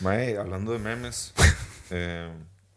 Mae, hablando de memes, eh,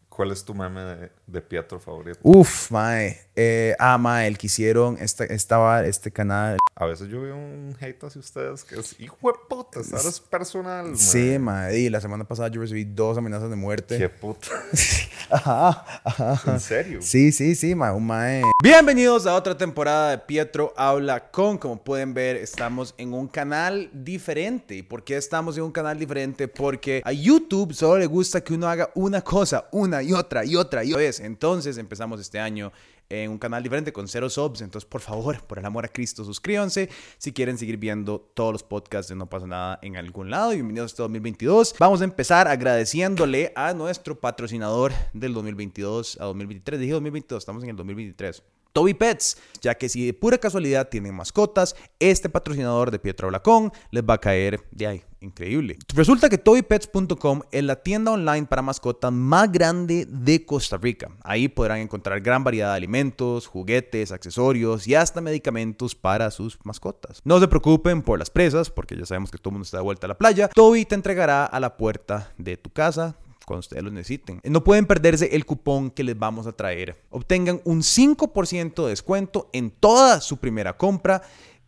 ¿cuál es tu meme de, de Pietro favorito? Uf, mae. Eh, ah, mae, el que hicieron, esta, estaba este canal. A veces yo veo un hate hacia ustedes que es hijo de puta, es personal. mae. Sí, mae. Y la semana pasada yo recibí dos amenazas de muerte. Qué puta. Ajá, ajá. ¿En serio? Sí, sí, sí, mae. Un mae. Bienvenidos a otra temporada de Pietro Habla con. Como pueden ver, estamos en un canal diferente. ¿Y por qué estamos en un canal diferente? Porque a YouTube solo le gusta que uno haga una cosa, una y otra y otra y otra vez. Entonces empezamos este año en un canal diferente con cero subs. Entonces, por favor, por el amor a Cristo, suscríbanse si quieren seguir viendo todos los podcasts de No pasa nada en algún lado. Bienvenidos a este 2022. Vamos a empezar agradeciéndole a nuestro patrocinador del 2022 a 2023. Dije 2022, estamos en el 2023. Toby Pets, ya que si de pura casualidad tienen mascotas, este patrocinador de Pietro Blacón les va a caer de ahí. Increíble. Resulta que TobyPets.com es la tienda online para mascotas más grande de Costa Rica. Ahí podrán encontrar gran variedad de alimentos, juguetes, accesorios y hasta medicamentos para sus mascotas. No se preocupen por las presas, porque ya sabemos que todo el mundo está de vuelta a la playa. Toby te entregará a la puerta de tu casa cuando ustedes lo necesiten. No pueden perderse el cupón que les vamos a traer. Obtengan un 5% de descuento en toda su primera compra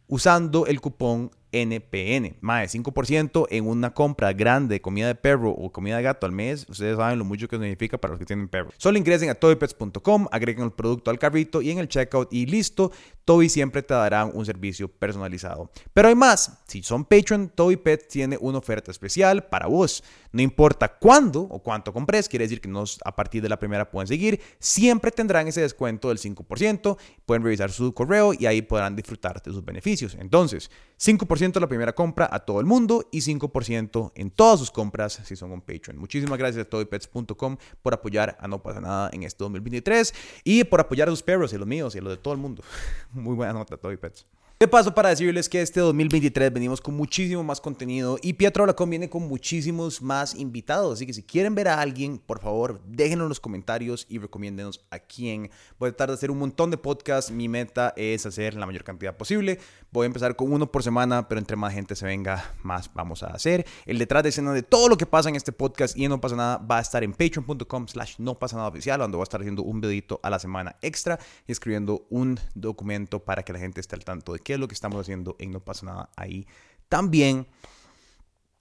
usando el cupón NPN. Más de 5% en una compra grande de comida de perro o comida de gato al mes. Ustedes saben lo mucho que significa para los que tienen perro. Solo ingresen a tobypets.com, agreguen el producto al carrito y en el checkout y listo. Toby siempre te dará un servicio personalizado. Pero hay más. Si son Patreon, Toby Pets tiene una oferta especial para vos. No importa cuándo o cuánto compres, quiere decir que no a partir de la primera pueden seguir. Siempre tendrán ese descuento del 5%. Pueden revisar su correo y ahí podrán disfrutar de sus beneficios. Entonces, 5% la primera compra a todo el mundo y 5% en todas sus compras si son un Patreon. Muchísimas gracias a tobypets.com por apoyar a No pasa nada en este 2023 y por apoyar a sus perros y los míos y los de todo el mundo. Muy buena nota, Toby Pets. De paso, para decirles que este 2023 venimos con muchísimo más contenido y Pietro Blacón viene con muchísimos más invitados. Así que si quieren ver a alguien, por favor, déjenlo en los comentarios y recomiéndenos a quién. Voy a tratar de hacer un montón de podcasts. Mi meta es hacer la mayor cantidad posible. Voy a empezar con uno por semana, pero entre más gente se venga, más vamos a hacer. El detrás de escena de todo lo que pasa en este podcast y en No pasa nada va a estar en patreon.com slash no pasa nada oficial, donde voy a estar haciendo un videito a la semana extra y escribiendo un documento para que la gente esté al tanto de qué lo que estamos haciendo en No pasa nada ahí también.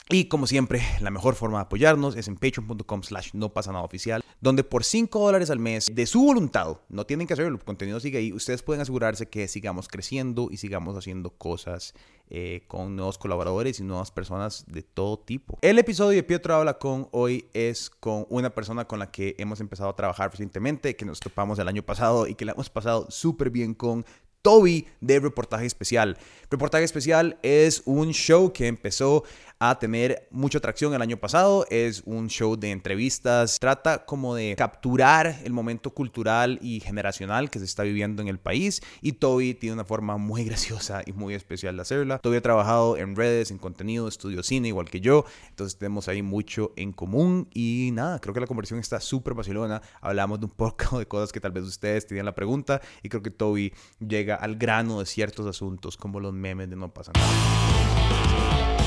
Y como siempre, la mejor forma de apoyarnos es en patreon.com slash no pasa nada oficial, donde por 5 dólares al mes, de su voluntad, no tienen que hacerlo, el contenido sigue ahí, ustedes pueden asegurarse que sigamos creciendo y sigamos haciendo cosas eh, con nuevos colaboradores y nuevas personas de todo tipo. El episodio de Pietro Habla con hoy es con una persona con la que hemos empezado a trabajar recientemente, que nos topamos el año pasado y que la hemos pasado súper bien con Toby de Reportaje Especial. Reportaje Especial es un show que empezó a tener mucha atracción el año pasado. Es un show de entrevistas. Trata como de capturar el momento cultural y generacional que se está viviendo en el país. Y Toby tiene una forma muy graciosa y muy especial de hacerla. Toby ha trabajado en redes, en contenido, estudio cine, igual que yo. Entonces tenemos ahí mucho en común. Y nada, creo que la conversación está súper vacilona. Hablamos de un poco de cosas que tal vez ustedes tenían la pregunta. Y creo que Toby llega al grano de ciertos asuntos como los memes de no pasa nada.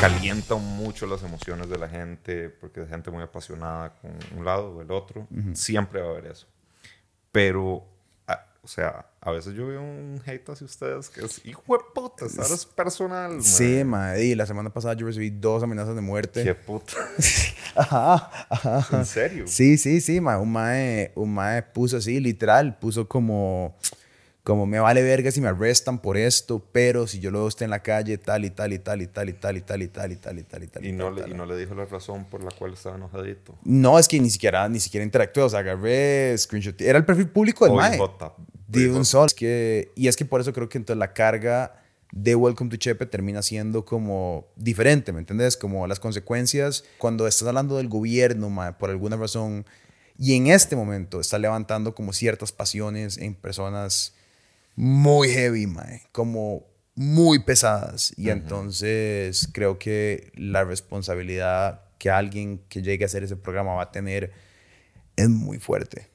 Calienta mucho las emociones de la gente porque es gente muy apasionada con un lado o el otro. Siempre va a haber eso. Pero, a- o sea, a veces yo veo un hate hacia ustedes que es hijo de puta, ahora es personal. Sí, mae. madre. Y la semana pasada yo recibí dos amenazas de muerte. Qué puta. Ajá, ajá. ¿En serio? Sí, sí, sí, ma. Un mae, un mae puso así, literal, puso como, como me vale verga si me arrestan por esto, pero si yo luego esté en la calle, tal y tal y tal y tal y tal y tal y tal y tal y tal y tal. Y no, tal, le, tal. y no le dijo la razón por la cual estaba enojadito. No, es que ni siquiera, ni siquiera interactué, o sea, agarré screenshot. Era el perfil público del mae. De un sol. Es que, y es que por eso creo que entonces la carga de Welcome to Chepe termina siendo como diferente, ¿me entiendes? Como las consecuencias cuando estás hablando del gobierno, mae, por alguna razón, y en este momento está levantando como ciertas pasiones en personas muy heavy, mae, como muy pesadas. Y entonces creo que la responsabilidad que alguien que llegue a hacer ese programa va a tener es muy fuerte.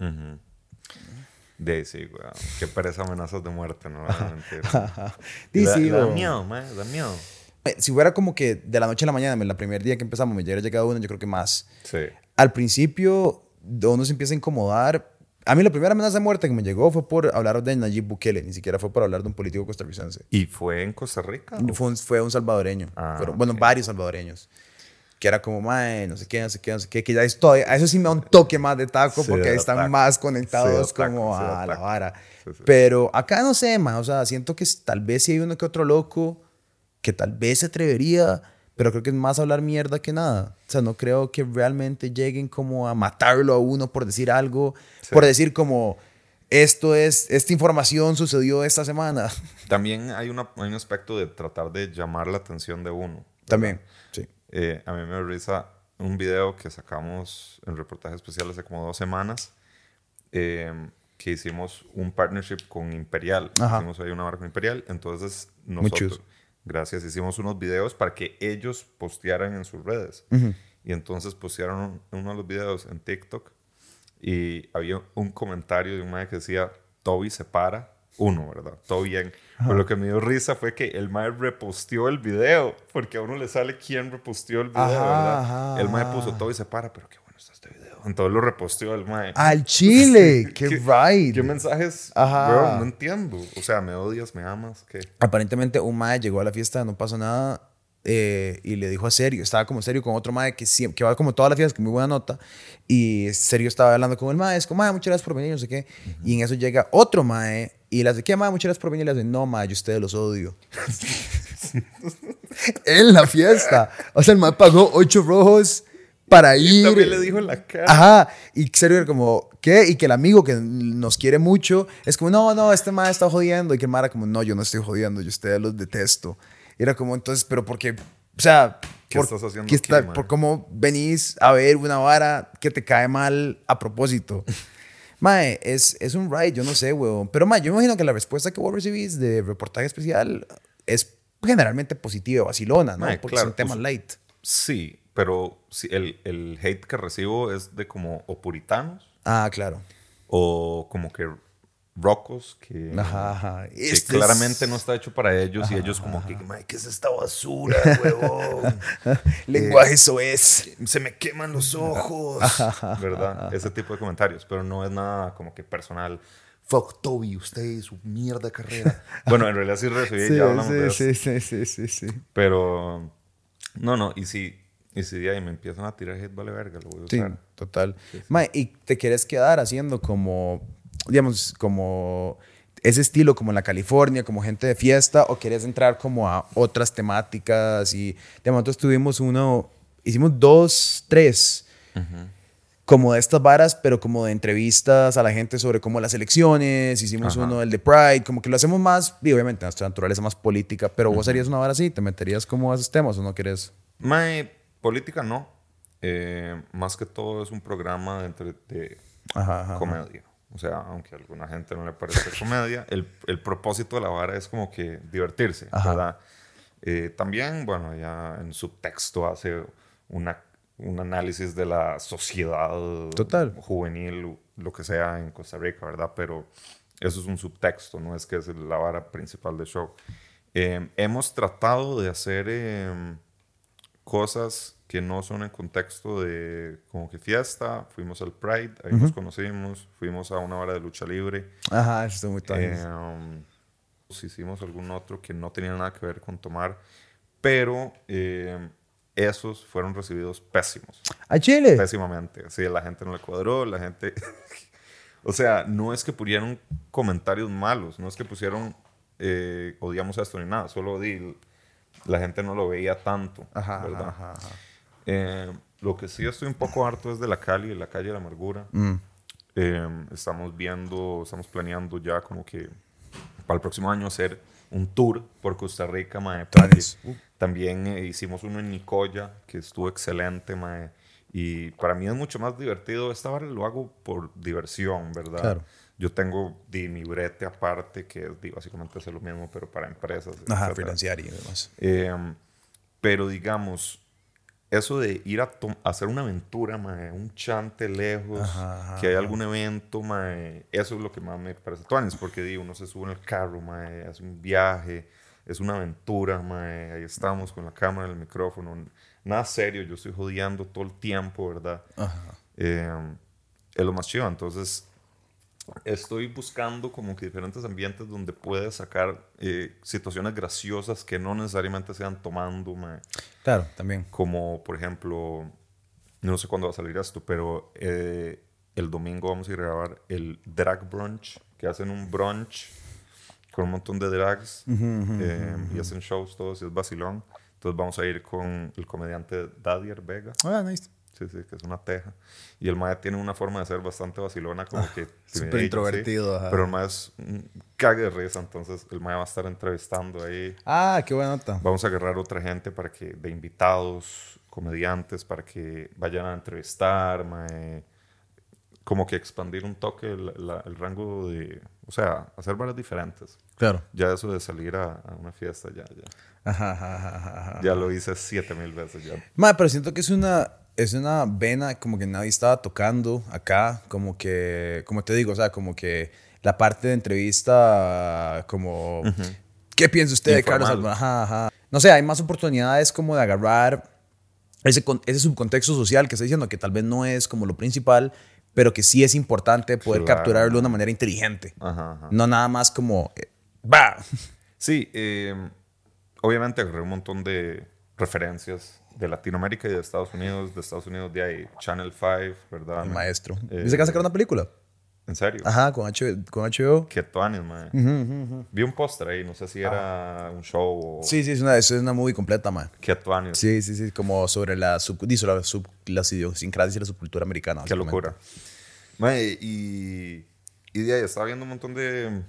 Ujú. De sí, weón. Qué pereza amenazas de muerte, no Mentira. Sí, da, sí, da o- miedo, man, da miedo. Si fuera como que de la noche a la mañana, el primer día que empezamos, me hubiera llegado uno, yo creo que más. Sí. Al principio, uno se empieza a incomodar. A mí la primera amenaza de muerte que me llegó fue por hablar de Nayib Bukele, ni siquiera fue por hablar de un político costarricense. ¿Y fue en Costa Rica? Fue un, fue un salvadoreño. Ah, Fueron- Bueno, varios salvadoreños. Que era como, mae, no sé qué, no sé qué, no sé qué. Que ya estoy. A eso sí me da un toque más de taco Sí, porque de están taco. más Sí, conectados taco, como sí, de a la taco. vara. Sí, sí. Pero acá no sé, mae. O sea, siento que tal vez sí hay uno que otro loco que tal vez se atrevería, pero creo que es más hablar mierda que nada. O sea, no creo que realmente lleguen como a matarlo a uno por decir algo, Sí. por decir como, esto es, esta información sucedió esta semana. También hay, una, hay un aspecto de tratar de llamar la atención de uno. También, sí. Eh, a mí me risa un video que sacamos en reportaje especial hace como dos semanas, eh, que hicimos un partnership con Imperial. Ajá. Hicimos ahí una marca con Imperial. Entonces, nosotros, chus. Gracias, hicimos unos videos para que ellos postearan en sus redes. Y entonces postearon uno de los videos en TikTok y había un comentario de un mae que decía, Toby se para. Uno, ¿verdad? Todo bien. Pero lo que me dio risa fue que el mae reposteó el video, porque a uno le sale quién reposteó el video, Ajá, ¿verdad? ajá, el mae puso Toby se para, pero qué bueno está este video. Entonces lo reposteó el mae. Al Chile, qué ¿qué- right. ¿Qué mensajes? Ajá. Bro, no entiendo. O sea, me odias, me amas, ¿qué? Aparentemente un mae llegó a la fiesta, no pasó nada, eh, y le dijo a Serio, estaba como Serio con otro mae que, siem- que va como todas las fiestas, con muy buena nota, y Serio estaba hablando con el mae, es como, mae, muchas gracias por venir, no sé qué, y en eso llega otro mae, y le hace, ¿qué mae? Muchas gracias por venir, y le hace, no mae, yo ustedes los odio. en la fiesta. O sea, el mae pagó ocho rojos para ir. También le dijo en la cara. Ajá, y era como, ¿qué? Y que el amigo que nos quiere mucho es como, no, no, este mae está jodiendo. Y que el mae era como, no, yo no estoy jodiendo, yo ustedes los detesto. Y era como, entonces, pero porque, o sea, ¿Qué por, estás haciendo ¿qué aquí, está- por cómo venís a ver una vara que te cae mal a propósito. Mae, es, es un ride, yo no sé, weón. Pero, mae, yo imagino que la respuesta que vos recibís de reportaje especial es generalmente positiva, vacilona, ¿no? Mae, Porque claro, son temas pues- light. Sí, pero sí, el, el hate que recibo es de como o puritanos Ah, claro. o como que rocos que, Ajá, ajá. que Este es- claramente no está hecho para ellos y ellos como que, "Mae, ¿qué es esta basura, huevón? Lenguaje eso es. Se me queman los ojos, ¿verdad? Ese tipo de comentarios, pero no es nada como que personal. Fuck Toby, usted su mierda carrera. bueno, en realidad sí recibí, ya hablamos de eso. sí, sí, sí, sí, sí. Pero, no, no, y si, y si de ahí me empiezan a tirar hate, vale verga, lo voy a Sí, usar. total. Mae, ¿y te quieres quedar haciendo como, digamos, como ese estilo como en la California, como gente de fiesta, o quieres entrar como a otras temáticas? Y, digamos, nosotros tuvimos uno, hicimos dos, tres, como de estas varas, pero como de entrevistas a la gente sobre como las elecciones, hicimos Ajá. uno, el de Pride, como que lo hacemos más, y obviamente nuestra naturaleza más política, pero vos harías una vara así, ¿te meterías como a esos temas o no quieres? Mae, política no. Eh, más que todo es un programa de, entre- de Ajá, ajá. comedia. O sea, aunque a alguna gente no le parece comedia, el, el propósito de la vara es como que divertirse, Ajá. ¿verdad? Eh, también, bueno, ya en subtexto hace una, un análisis de la sociedad Total. juvenil, lo que sea en Costa Rica, ¿verdad? Pero eso es un subtexto, no es que es la vara principal del show. Eh, hemos tratado de hacer eh, cosas que no son en contexto de como que fiesta. Fuimos al Pride, ahí nos conocimos. Fuimos a una hora de lucha libre. Ajá, eso está muy Eh, um, hicimos algún otro que no tenía nada que ver con tomar. Pero eh, esos fueron recibidos pésimos. ¿A Chile? Pésimamente. Sí, la gente no le cuadró, la gente... o sea, no es que pusieron comentarios malos, no es que pusieron eh, odiamos esto ni nada, solo di, la gente no lo veía tanto, Ajá, ¿verdad? ajá, ajá. Eh, lo que sí estoy un poco harto es de la Cali, de la calle de la amargura. Mm. Eh, estamos viendo, estamos planeando ya como que para el próximo año hacer un tour por Costa Rica, mae. Uh. También eh, hicimos uno en Nicoya, que estuvo excelente, mae. Y para mí es mucho más divertido. Esta vara lo hago por diversión, ¿verdad? Claro. Yo tengo di, mi brete aparte, que es básicamente hacer lo mismo, pero para empresas. Ajá, financiar y demás. Eh, pero digamos, eso de ir a, hacer una aventura, mae, un chante lejos, Ajá, ajá, que hay ajá. algún evento, mae, eso es lo que más me parece tuanis, porque di, uno se sube en el carro, mae, hace un viaje, es una aventura, mae. Ahí estamos con la cámara, el micrófono. Nada serio, yo estoy jodiendo todo el tiempo, ¿verdad? Eh, es lo más chido. Entonces, estoy buscando como que diferentes ambientes donde puedes sacar eh, situaciones graciosas que no necesariamente sean tomando, mae. Claro, también. Como, por ejemplo, no sé cuándo va a salir esto, pero eh, el domingo vamos a ir a grabar el Drag Brunch, que hacen un brunch con un montón de drags eh, y hacen shows todos y es vacilón. Entonces vamos a ir con el comediante Dadier Vega. Ah, nice. Sí, sí, que es una teja. Y el mae tiene una forma de ser bastante vacilona, como Ah, que... súper introvertido, ajá. Pero el mae es un cague de risa, entonces el mae va a estar entrevistando ahí. Ah, qué buena nota. Vamos a agarrar otra gente para que, de invitados, comediantes, para que vayan a entrevistar, mae, como que expandir un toque el, la- el rango de, o sea, hacer varias diferentes. Claro. Ya eso de salir a, a una fiesta, ya, ya. Ajá, ajá, ajá, ajá. Ya lo hice siete mil veces ya. Ma, pero siento que es una, es una vena como que nadie estaba tocando acá, como que, como te digo, o sea, como que la parte de entrevista, como, ¿qué piensa usted de Carlos. Alba? Ajá, ajá. No sé, hay más oportunidades como de agarrar ese, ese subcontexto social que está diciendo, que tal vez no es como lo principal, pero que sí es importante poder Claro. capturarlo de una manera inteligente. Ajá, ajá. No nada más como, eh, va. Sí, eh, obviamente agarré un montón de referencias de Latinoamérica y de Estados Unidos. De Estados Unidos de ahí Channel 5, ¿verdad? El maestro. Eh, ¿Dice que va a sacar una película? ¿En serio? Ajá, con HBO. Con HBO. Qué tuanis, mae. Vi un póster ahí, no sé si era un show o... Sí, sí, es una, es una movie completa, man. Qué tuanis. Sí, sí, sí, como sobre la, sub, la sub- las idiosincrasias y la subcultura americana. Qué locura. Mae, y, y de ahí estaba viendo un montón de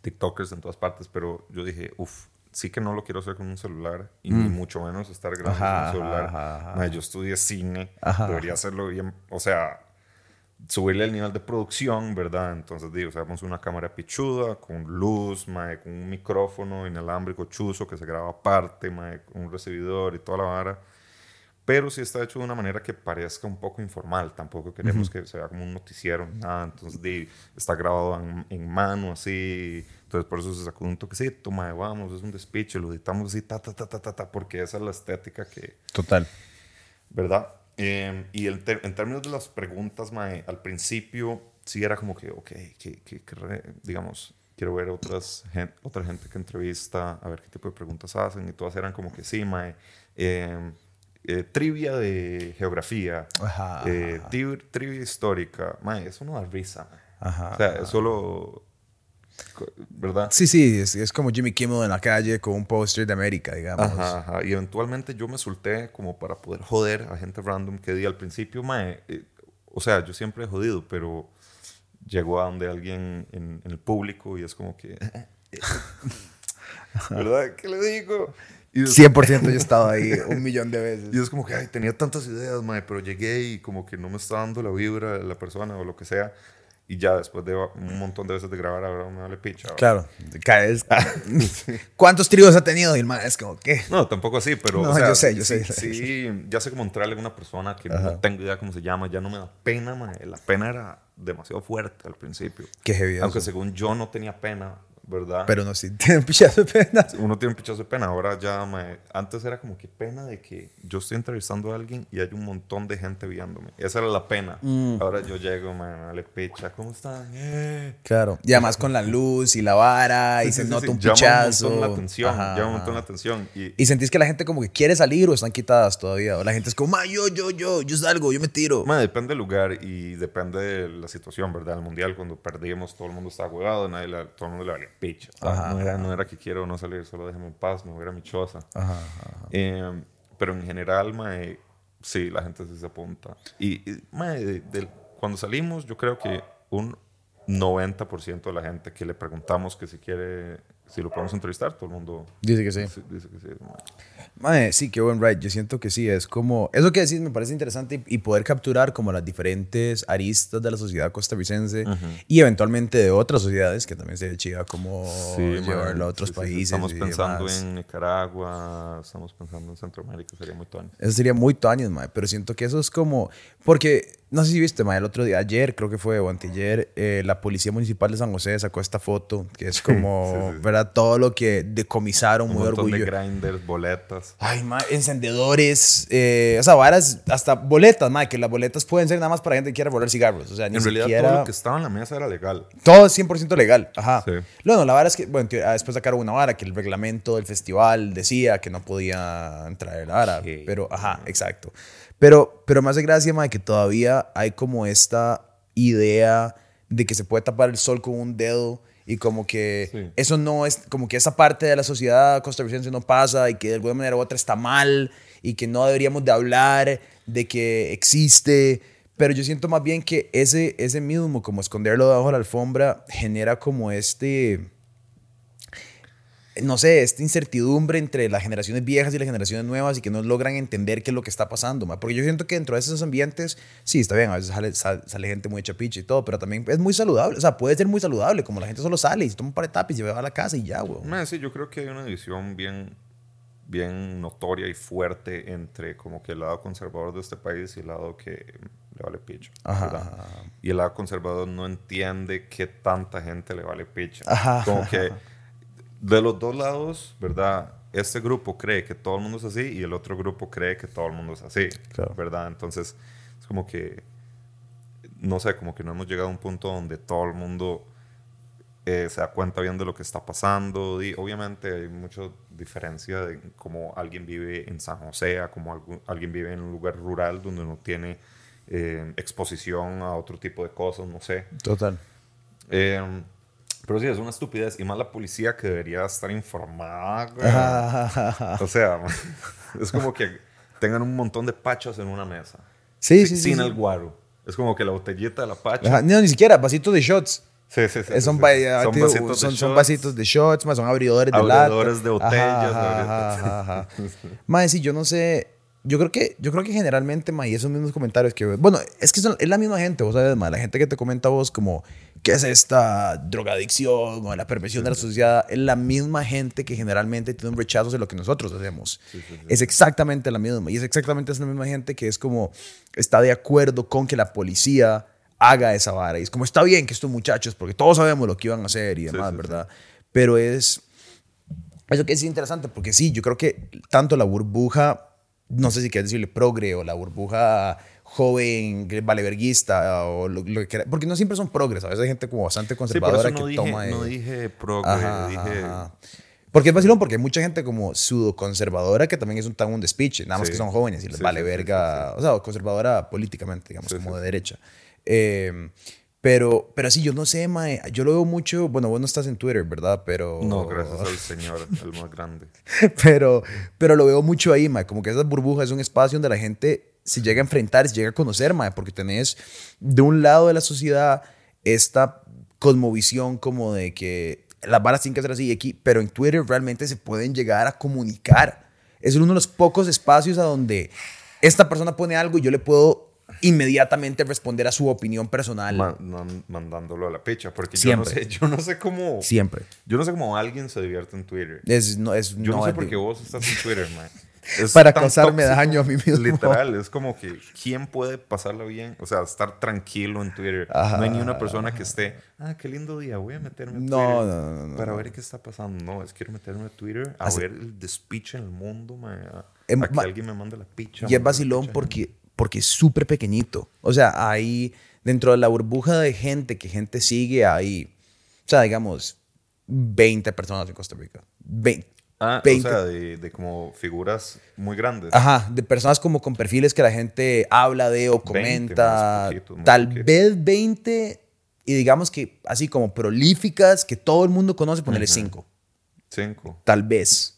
TikTokers en todas partes, pero yo dije, uff, sí que no lo quiero hacer con un celular y ni mucho menos estar grabando Mm. Con un celular. ajá, ajá. Yo estudié cine, Ajá. debería hacerlo bien, o sea, subirle el nivel de producción, ¿verdad? Entonces digo, usamos una cámara pichuda, con luz, con un micrófono inalámbrico chuzo que se graba aparte, con un recibidor y toda la vara. Pero sí está hecho de una manera que parezca un poco informal. Tampoco queremos que se vea como un noticiero nada. Entonces di, está grabado en, en mano así. Entonces por eso se sacó un toquecito, mae, vamos, es un despiche, lo editamos así, ta, ta, ta, ta, ta, ta, porque esa es la estética que, Total. ¿verdad? Eh, y el en términos de las preguntas, mae, al principio sí era como que, ok, que, que- que re- digamos, quiero ver otras gen- otra gente que entrevista, a ver qué tipo de preguntas hacen, y todas eran como que sí, mae, eh, eh, trivia de geografía, Ajá, eh, ajá. tri- trivia histórica, mae, eso no da risa. Ajá, O sea, es solo, ¿verdad? Sí, sí, es, es como Jimmy Kimmel en la calle con un póster de América, digamos. Ajá, ajá. Y eventualmente yo me solté como para poder joder a gente random que di al principio, mae. eh, o sea, yo siempre he jodido, pero llegó a donde alguien en, en el público y es como que. ¿Verdad? ¿Qué le digo? Y es, 100% yo he estado ahí un millón de veces. y es como que, ay, tenía tantas ideas, mae, pero llegué y como que no me está dando la vibra de la persona o lo que sea. Y ya después de un montón de veces de grabar, ahora me vale picha. Claro, caes. ¿Cuántos tríos ha tenido? Y el man es como, ¿qué? No, tampoco así, pero. No, o sea, yo sé, yo sí, sé. Sí, ya sé cómo entrarle a una persona que no tengo idea cómo se llama, ya no me da pena, mae. La pena era demasiado fuerte al principio. Qué heavy Aunque eso. según yo no tenía pena, ¿verdad? Pero no, sí, tiene un pichazo de pena. Uno tiene un pichazo de pena, ahora ya, mae. Antes era como que pena de que yo estoy entrevistando a alguien y hay un montón de gente viéndome. Esa era la pena. Mm. Ahora yo llego, mae, vale picha, ¿cómo están? Eh. Claro. Y además con la luz y la vara y Sí, se sí, sí, nota sí. un Llama pichazo. un montón la atención, Ajá, llama un montón la atención. Y, Y sentís que la gente como que quiere salir o están quitadas todavía. O la gente es como, "Ma, yo, yo, yo, yo salgo, yo me tiro. Ma, depende del lugar y depende de la situación, ¿verdad? El mundial, cuando perdimos, todo el mundo estaba huevado, nadie le- todo el mundo le valía Ajá, no, era, no era que quiero no salir, solo déjame en paz, me voy a mi choza. Ajá, ajá. Eh, pero en general, ma, eh, sí, la gente sí se apunta. Y, y, ma, de- del- cuando salimos, yo creo que un 90% de la gente que le preguntamos que si quiere, si lo podemos entrevistar, todo el mundo Dice que sí. dice, que sí. ma. Mae, sí, qué buen ride. Yo siento que sí, es como... Eso que decís me parece interesante y, y poder capturar como las diferentes aristas de la sociedad costarricense y eventualmente de otras sociedades que también sería chida como Sí, llevarlo a otros sí, sí, sí. países Estamos y pensando demás. en Nicaragua, estamos pensando en Centroamérica, sería muy tónico. Eso sería muy tuanis, mae, pero siento que eso es como... Porque no sé si viste, ma, el otro día, ayer creo que fue, o anteayer, eh, la Policía Municipal de San José sacó esta foto, que es como, Sí, sí. ¿verdad? Todo lo que decomisaron, Un muy montón de orgulloso. grinders, boletas. Ay, ma, encendedores, eh, o sea, varas, hasta boletas, ma, que las boletas pueden ser nada más para gente que quiera rolar cigarros. O sea, ni En realidad siquiera... todo lo que estaba en la mesa era legal. Todo es 100% legal. Ajá. Sí. Bueno, la vara es que, bueno, ah, después sacaron una vara que el reglamento del festival decía que no podía entrar en la vara. Pero, ajá, exacto. Pero, pero me hace gracia, ma, que todavía hay como esta idea de que se puede tapar el sol con un dedo y como que Sí. eso no es, como que esa parte de la sociedad costarricense no pasa y que de alguna manera u otra está mal y que no deberíamos de hablar de que existe. Pero yo siento más bien que ese, ese mismo, como esconderlo debajo de la alfombra, genera como este, no sé, esta incertidumbre entre las generaciones viejas y las generaciones nuevas y que no logran entender qué es lo que está pasando. ma. Porque yo siento que dentro de esos ambientes, sí, está bien, a veces sale, sal- sale gente muy chapicha y todo, pero también es muy saludable. O sea, puede ser muy saludable, como la gente solo sale y se toma un par de tapis y se va a la casa y ya, güey. Sí, yo creo que hay una división bien, bien notoria y fuerte entre como que el lado conservador de este país y el lado que le vale ajá. Y el lado conservador no entiende qué tanta gente le vale picha. Ajá, Como que. De los dos lados, ¿verdad? Este grupo cree que todo el mundo es así y el otro grupo cree que todo el mundo es así, Claro. ¿verdad? Entonces, es como que, no sé, como que no hemos llegado a un punto donde todo el mundo eh, se da cuenta bien de lo que está pasando. Y obviamente hay mucha diferencia de cómo alguien vive en San José, a cómo algu- alguien vive en un lugar rural donde no tiene eh, exposición a otro tipo de cosas, no sé. Total. Eh, pero sí, es una estupidez. Y más la policía que debería estar informada. güey. O sea, es como que tengan un montón de pachos en una mesa. Sí, sí, sí. Sin sí. el guaro. Es como que la botellita de la pacha. Ajá, No, ni siquiera, vasitos de shots. Sí, sí, sí. Son, sí, sí. Son tío, vasitos son, de son shots. vasitos de shots, más son abridores de lata. Abridores de botellas, Ajá, ajá, ajá, ajá. Mae, sí, yo no sé. Yo creo que, yo creo que generalmente, mae, esos mismos comentarios que... Bueno, es que son- es la misma gente, vos sabes, mae. La gente que te comenta a vos como... ¿Qué es esta drogadicción o la perversión de la sociedad? Es la misma gente que generalmente tiene un rechazo hacia lo que nosotros hacemos. Es exactamente la misma. Y es exactamente esa misma gente que es como... Está de acuerdo con que la policía haga esa vara. Y es como, está bien que estos muchachos, porque todos sabemos lo que iban a hacer y demás, sí, sí. ¿verdad? Pero es... Eso que es interesante, porque sí, yo creo que tanto la burbuja, no sé si quieres decirle progre o la burbuja joven, valeverguista o lo, lo que quiera, porque no siempre son progres, a veces hay gente como bastante Sí, por conservadora eso no que dije, toma... no dije progre, ajá, dije... ajá. Porque es vacilón, porque hay mucha gente como pseudo conservadora que también es un tan un despiche, nada más Sí. que son jóvenes y les Sí, vale verga, o sea, conservadora políticamente, digamos, como de derecha. Eh, pero, pero sí, yo no sé, mae, yo lo veo mucho, bueno, vos no estás en Twitter, ¿verdad? Pero... No, gracias al Señor, el más grande. pero, pero lo veo mucho ahí, mae. Como que esa burbuja es un espacio donde la gente se llega a enfrentar, se llega a conocer, mae. Porque tenés de un lado de la sociedad esta cosmovisión como de que las balas tienen que ser así y aquí, pero en Twitter realmente se pueden llegar a comunicar. Es uno de los pocos espacios a donde esta persona pone algo y yo le puedo inmediatamente responder a su opinión personal. Ma- man- mandándolo a la picha, porque Siempre. yo no sé, yo no sé cómo, Siempre. yo no sé cómo alguien se divierte en Twitter. Es, no, es, Yo no, sé es por qué vos estás en Twitter, man. Es Para causarme tóxico, daño a mí mismo. Literal, es como que ¿quién puede pasarla bien? O sea, estar tranquilo en Twitter. Ajá. No hay ni una persona que esté, ah, qué lindo día, voy a meterme en No, Twitter no, no, no, para no. ver qué está pasando. No, es quiero meterme a Twitter a Así- ver el despiche en el mundo, man, a, Em, a que ma- alguien me mande la picha. Y es vacilón porque, porque es súper pequeñito. O sea, hay dentro de la burbuja de gente que gente sigue, hay, o sea, digamos, 20 personas en Costa Rica. 20. Ah, 20. o sea, de, de como figuras muy grandes. Ajá, de personas como con perfiles que la gente habla de o 20, comenta. poquito, tal poquito. vez 20 y digamos que así como prolíficas que todo el mundo conoce, ponerle 5. Cinco. Tal vez.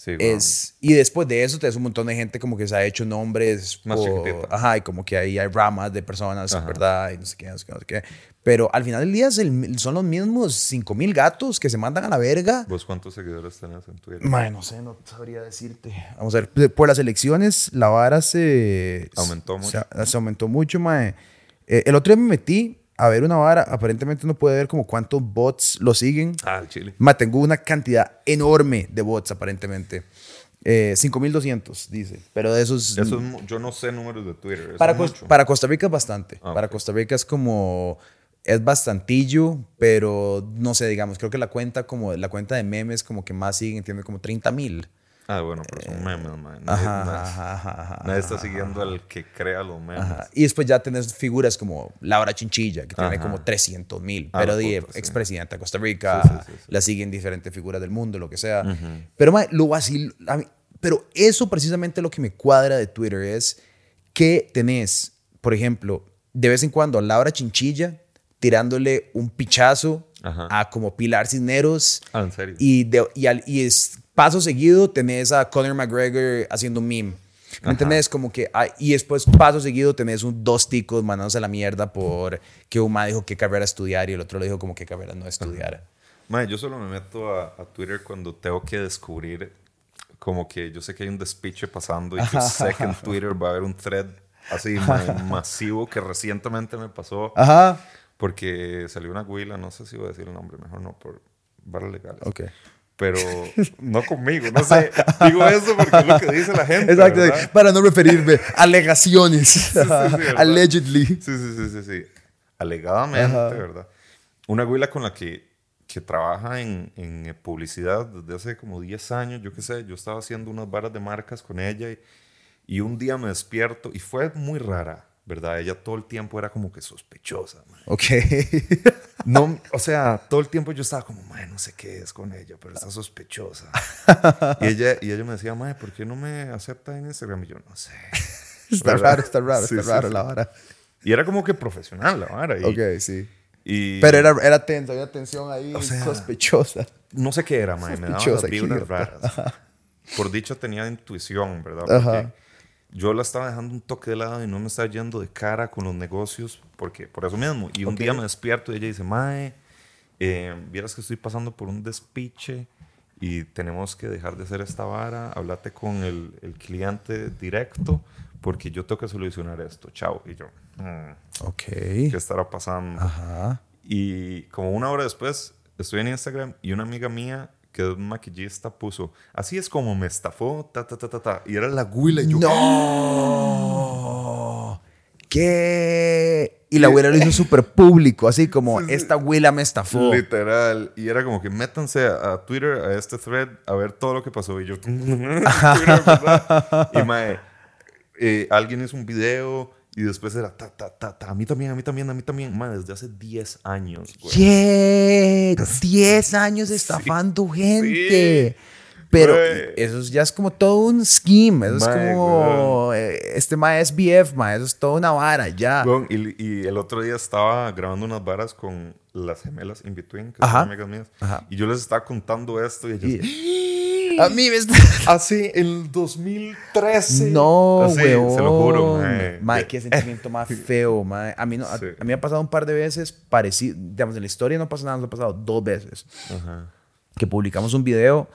Sí, wow. Es, y después de eso, te un montón de gente como que se ha hecho nombres. Más chiquitita. Ajá, y como que ahí hay ramas de personas, Ajá. ¿verdad? Y no sé qué, no sé qué, no sé qué. Pero al final del día es el- son los mismos 5000 gatos que se mandan a la verga. ¿Vos cuántos seguidores tenés en Twitter? Mae, no sé, no sabría decirte. Vamos a ver, por las elecciones, la vara se. Aumentó mucho. Se, se aumentó mucho, mae. Eh, el otro día me metí a ver una vara, aparentemente uno puede ver como cuántos bots lo siguen. Ah, chile. Ma, tengo una cantidad enorme de bots aparentemente. Eh, 5200, dice. Pero de esos... Eso es yo no sé números de Twitter. eso para, es para Costa Rica es bastante. Ah, para ok. Costa Rica es como... Es bastantillo, pero no sé, digamos, creo que la cuenta como la cuenta de memes como que más siguen tiene como 30 mil. Ah, bueno, pero son memes, man. Nadie, Ajá, nadie- ajá, ajá, ajá, nadie está siguiendo al que crea los memes. Y después ya tenés figuras como Laura Chinchilla, que tiene como 300 mil, Ah, pero sí. expresidenta de Costa Rica, Sí, sí, sí, la siguen diferentes figuras del mundo, lo que sea. Pero ma, lo vacil, mí- pero eso precisamente lo que me cuadra de Twitter es que tenés, por ejemplo, de vez en cuando a Laura Chinchilla tirándole un pichazo Ajá. a como Pilar Cisneros Ah, en serio. y, de, y, al- y es paso seguido tenés a Conor McGregor haciendo un meme. ¿Me entendés? Como que, ah, y después paso seguido tenés un, dos ticos mandándose a la mierda por que un dijo qué carrera estudiar y el otro le dijo como qué carrera no estudiar. Mae, yo solo me meto a, a Twitter cuando tengo que descubrir, como que yo sé que hay un despiche pasando y yo sé que en Twitter va a haber un thread así mae, masivo que recientemente me pasó Ajá. porque salió una huila, no sé si voy a decir el nombre, mejor no, por barras legales. Ok. Pero no conmigo, no sé. Digo eso porque es lo que dice la gente. Exacto, ¿verdad? para no referirme. Alegaciones. sí, ¿verdad? Allegedly. Sí, sí, sí, sí, sí. Alegadamente, Ajá. ¿verdad? Una güila con la que, que trabaja en, en publicidad desde hace como 10 años, yo qué sé, yo estaba haciendo unas varas de marcas con ella y, y un día me despierto y fue muy rara, ¿verdad? Ella todo el tiempo era como que sospechosa, man. Ok. No, o sea, todo el tiempo yo estaba como, mae, no sé qué es con ella, pero está sospechosa. y, ella, y ella me decía, mae, ¿por qué no me acepta en Instagram? Y yo, no sé. está ¿Verdad? raro, está raro, Sí, está sí, raro sí. la vara. Y era como que profesional la vara. Y, Ok, sí. y Pero era, era tensa, había tensión ahí O sea, sospechosa. no sé qué era, mae, me Sospechosa, las raras. Por dicho tenía intuición, ¿verdad? Porque Ajá. Yo la estaba dejando un toque de lado y no me estaba yendo de cara con los negocios, porque por eso mismo. Y un día me despierto y ella dice, mae, eh, vieras que estoy pasando por un despiche y tenemos que dejar de hacer esta vara, hablate con el, el cliente directo, porque yo tengo que solucionar esto, chao. Y yo, "Mm, Ok. ¿qué estará pasando? Ajá. Y como una hora después, estoy en Instagram y una amiga mía que es maquillista puso, así es como me estafó, ta, ta, ta, ta, ta. Y era la güila y yo, ¡No! ¿Qué? Y la abuela lo hizo súper público, así como, esta abuela me estafó. literal. Y era como que métanse a, Twitter, a este thread, a ver todo lo que pasó. Y yo, Twitter. Y mae, eh, alguien hizo un video y después era, ta, ta, ta, ta. A mí también, a mí también, a mí también. Mae, desde hace 10 años, güey. ¿Qué? 10 años estafando gente. Pero eso es- ya es como todo un scheme. Eso es como. eh, Este ma es BF, ma. Eso es toda una vara, ya. Y, y el otro día estaba grabando unas varas con las gemelas In Between, que Ajá. son amigas mías. Ajá. Y yo les estaba contando esto y ellas... A mí me está. Así, en 2013. No, Así, weón. se lo juro, mae. Mae, qué sentimiento más feo, mae. A mí, no, a, Sí. a mí me ha pasado un par de veces parecido. Digamos, en la historia no pasa nada, nos ha pasado dos veces. Ajá. Que publicamos un video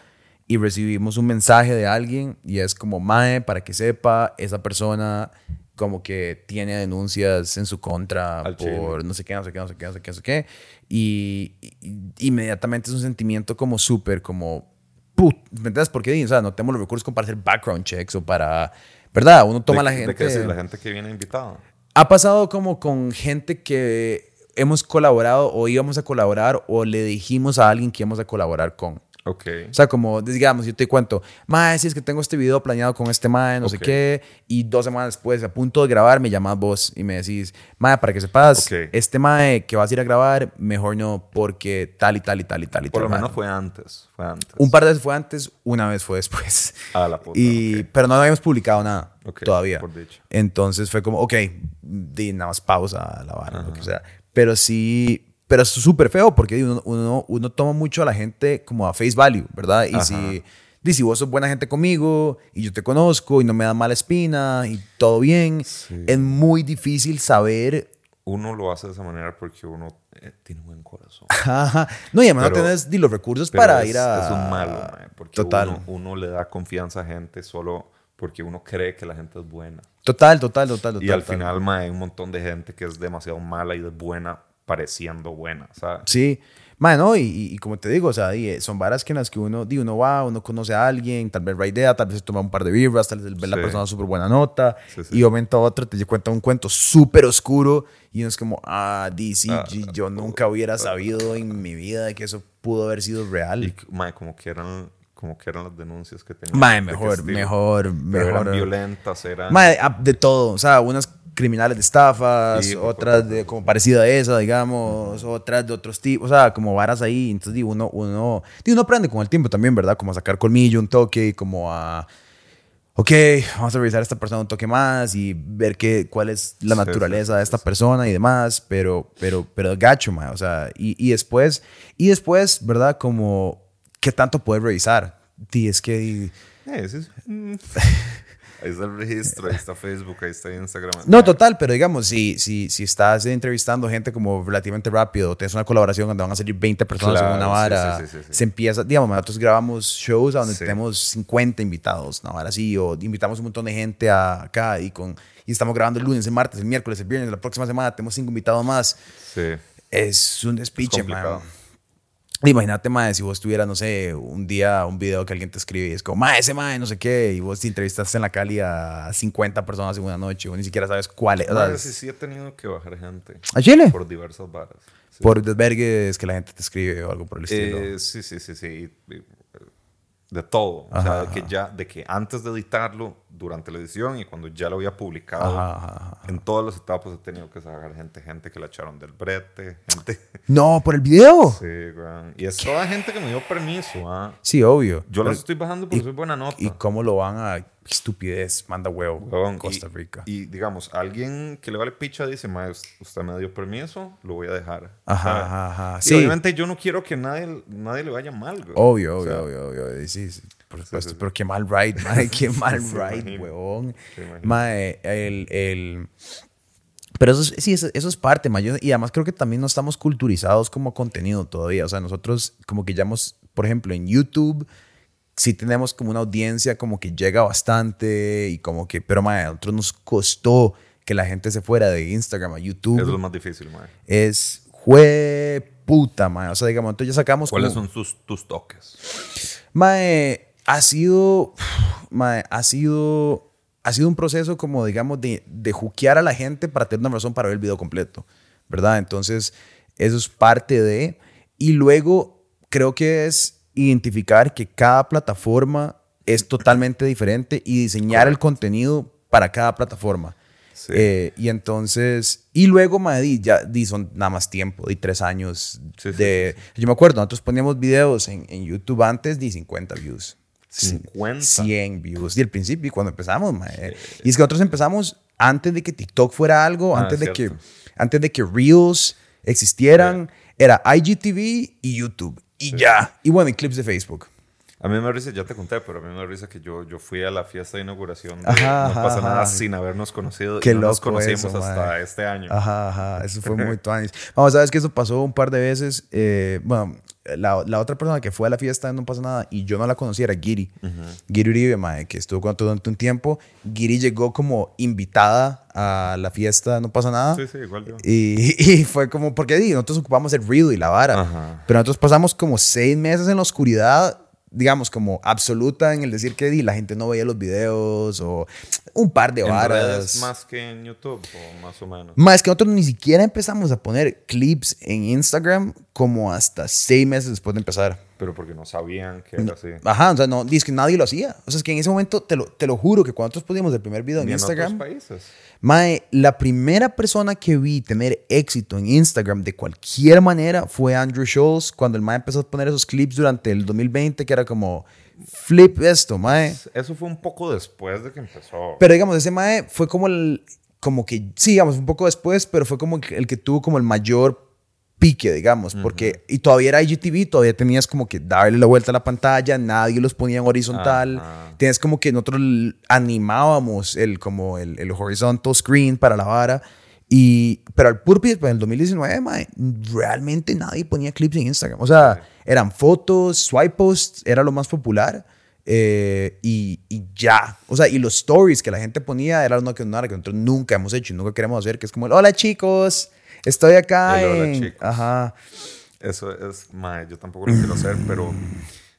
y recibimos un mensaje de alguien y es como, mae, para que sepa, esa persona como que tiene denuncias en su contra Al por chile. no sé qué, no sé qué, no sé qué, no sé qué, no sé qué. Y, y- inmediatamente es un sentimiento como súper, como, put, ¿me entiendes? Porque, o sea, no tenemos los recursos como para hacer background checks o para, ¿verdad? Uno toma de, la de gente... qué decir, la gente que viene invitada. Ha pasado como con gente que hemos colaborado o íbamos a colaborar o le dijimos a alguien que íbamos a colaborar con. Ok. O sea, como, digamos, yo te cuento, mae, si es que tengo este video planeado con este mae, no sé Ok. qué, y dos semanas después, a punto de grabar, me llamas vos y me decís, mae, para que sepas, Ok. este mae que vas a ir a grabar, mejor no, porque tal y tal y tal y tal y Por tal. lo menos mae". fue antes. Fue antes. Un par de veces fue antes, una vez fue después. A la puta. Y, ok. Pero no habíamos publicado nada todavía. por dicho. Entonces fue como, ok, di nada más pausa la vara, lo que sea. Pero sí, pero es súper feo porque uno, uno, uno toma mucho a la gente como a face value, ¿verdad? Y Ajá. si, di, si vos sos buena gente conmigo y yo te conozco y no me da mala espina y todo bien, es muy difícil saber. Uno lo hace de esa manera porque uno eh, tiene un buen corazón. Ajá. No, y además no tenés di, los recursos para es, ir a. Es un malo, mae, porque Total. Uno, uno le da confianza a gente solo porque uno cree que la gente es buena. Total, total, total, total. y al total. final, mae, hay un montón de gente que es demasiado mala y es buena pareciendo buena, ¿sabes? Sí. Mae, no, y, y- como te digo, o sea, eh, son varas que en las que uno, di, uno va, uno conoce a alguien, tal vez idea, tal vez se toma un par de birras, tal vez ve la Sí. persona súper buena nota, Sí, sí. y de momento a otro te cuenta un cuento súper oscuro, y uno es como, ah, di, sí, Ah, G, yo nunca hubiera sabido en mi vida que eso pudo haber sido real. Y, mae, como que eran, como que eran las denuncias que tenían. Mae, mejor, mejor, Pero mejor. eran violentas, eran... Mae, ah, de todo, o sea, unas criminales de estafas, Sí, otras de como parecida a esa, digamos, otras de otros tipos, o sea, como varas ahí, entonces digo, uno, uno, digo, uno aprende con el tiempo también, ¿verdad? Como a sacar colmillo, un toque, y como a, ok, vamos a revisar a esta persona un toque más y ver qué, cuál es la Sí, naturaleza sí, de esta persona y demás, pero, pero, pero gacho, mae, o sea, y, y después, y después, ¿verdad? Como, ¿qué tanto puedes revisar? Y es que... Eh, sí, sí. Mm. Ahí está el registro, ahí está Facebook, ahí está Instagram. No, total, pero digamos, si, si, si estás entrevistando gente como relativamente rápido, tienes una colaboración donde van a salir 20 personas en una vara, sí, sí, sí, sí. se empieza, digamos, nosotros grabamos shows donde tenemos 50 invitados, una vara así, o invitamos un montón de gente a- acá y, con, y estamos grabando el lunes, el martes, el miércoles, el viernes, la próxima semana tenemos cinco invitados más. Sí. Es un despiche, man. Imagínate, mae, si vos tuvieras, no sé, un día un video que alguien te escribe y es como, mae, ese mae, no sé qué, y vos te entrevistaste en la Cali a 50 personas en una noche, o ni siquiera sabes cuál es. Mae, sí, sí he tenido que bajar gente. ¿A Chile? Por diversas varas. Sí. Por desvergues que la gente te escribe o algo por el estilo. Eh, sí, sí, sí, sí. y, De todo. o sea, de que ya, de que antes de editarlo, durante la edición y cuando ya lo había publicado, Ajá, ajá, ajá. en todas las etapas he tenido que sacar gente, gente que la echaron del brete, gente. No, por el video. Sí, Sí, weón. Y es toda gente que me dio permiso, ¿ah? obvio. Yo Pero- los estoy bajando porque soy buena nota. ¿Y cómo lo van a estupidez? Manda huevo. Weón, Costa Rica. Y, digamos, alguien que le vale picha dice, "Mae, usted me dio permiso, lo voy a dejar. Ajá, ajá, ajá. Y Sí. obviamente yo no quiero que nadie, nadie le vaya mal, güey. Obvio, O obvio, sea, obvio, obvio. Sí, sí, por supuesto. sí. Pero qué mal ride, mae. Qué mal ride, imagino. Mae, el, el... Pero eso es, sí, eso, eso es parte, mae. Yo- y además creo que también no estamos culturizados como contenido todavía. O sea, nosotros como que ya hemos, por ejemplo, en YouTube, sí tenemos como una audiencia como que llega bastante y como que, pero mae, a nosotros nos costó que la gente se fuera de Instagram a YouTube. Eso es lo más difícil, mae. Es jue puta, mae. O sea, digamos, entonces ya sacamos ¿Cuáles como- son tus, tus toques? Mae, ha sido, mae, ha sido, ha sido un proceso como, digamos, de, de juquear a la gente para tener una razón para ver el video completo, ¿verdad? Entonces, eso es parte de, y luego creo que es identificar que cada plataforma es totalmente diferente y diseñar el contenido para cada plataforma. Sí. Eh, y entonces, y luego, mae, di, ya di, son nada más tiempo, di tres años Sí, sí, de... Yo me acuerdo, nosotros poníamos videos en, en YouTube antes de 50 views. 50. 100 views. Y al principio, cuando empezamos, mae. Y es que nosotros empezamos antes de que TikTok fuera algo, Ah, antes, de que, antes de que Reels existieran. Era IGTV y YouTube. Y ya. Y bueno, y clips de Facebook. A mí me risa, ya te conté, pero a mí me risa que yo, yo fui a la fiesta de inauguración de Ajá, No ajá, pasa ajá. nada sin habernos conocido. Qué y no nos conocimos eso, hasta este año. Ajá, ajá, eso fue muy tuanis. Vamos, sabes que eso pasó un par de veces. eh, bueno, la, la otra persona que fue a la fiesta no pasa nada y yo no la conocía era Giri. Giri Uribe, mae, que estuvo con durante un tiempo. Giri llegó como invitada a la fiesta No pasa nada. Sí, sí, igual yo. Y, y fue como, porque di, nosotros ocupamos el ruido y la vara. Ajá. Pero nosotros pasamos como seis meses en la oscuridad, digamos, como absoluta en el decir que di, la gente no veía los videos o un par de ¿En varas. redes más que en YouTube o más o menos? Más que nosotros ni siquiera empezamos a poner clips en Instagram como hasta seis meses después de empezar. Pero porque no sabían que era así. Ajá, o sea, no, es que nadie lo hacía. O sea, es que en ese momento, te lo, te lo juro, que cuando nosotros pusimos el primer video en en Instagram, otros países. Mae, la primera persona que vi tener éxito en Instagram de cualquier manera fue Andrew Schultz cuando el Mae empezó a poner esos clips durante el 2020 que era como flip esto, Mae. Eso fue un poco después de que empezó. Pero digamos, ese Mae fue como el, como que, sí, digamos, un poco después, pero fue como el que tuvo como el mayor pique, digamos, porque, y todavía era IGTV, todavía tenías como que darle la vuelta a la pantalla, nadie los ponía en horizontal, Ajá. tienes como que nosotros animábamos el, como el, el horizontal screen para la vara, y, pero al puro pie, pues, en el 2019, mae, realmente nadie ponía clips en Instagram, o sea, eran fotos, swipe posts, era lo más popular, eh, y, y ya. O sea, y los stories que la gente ponía era uno que, nada que nosotros nunca hemos hecho y nunca queremos hacer, que es como, hola chicos, estoy acá El en... Ajá. Eso es, mae, yo tampoco lo quiero hacer, pero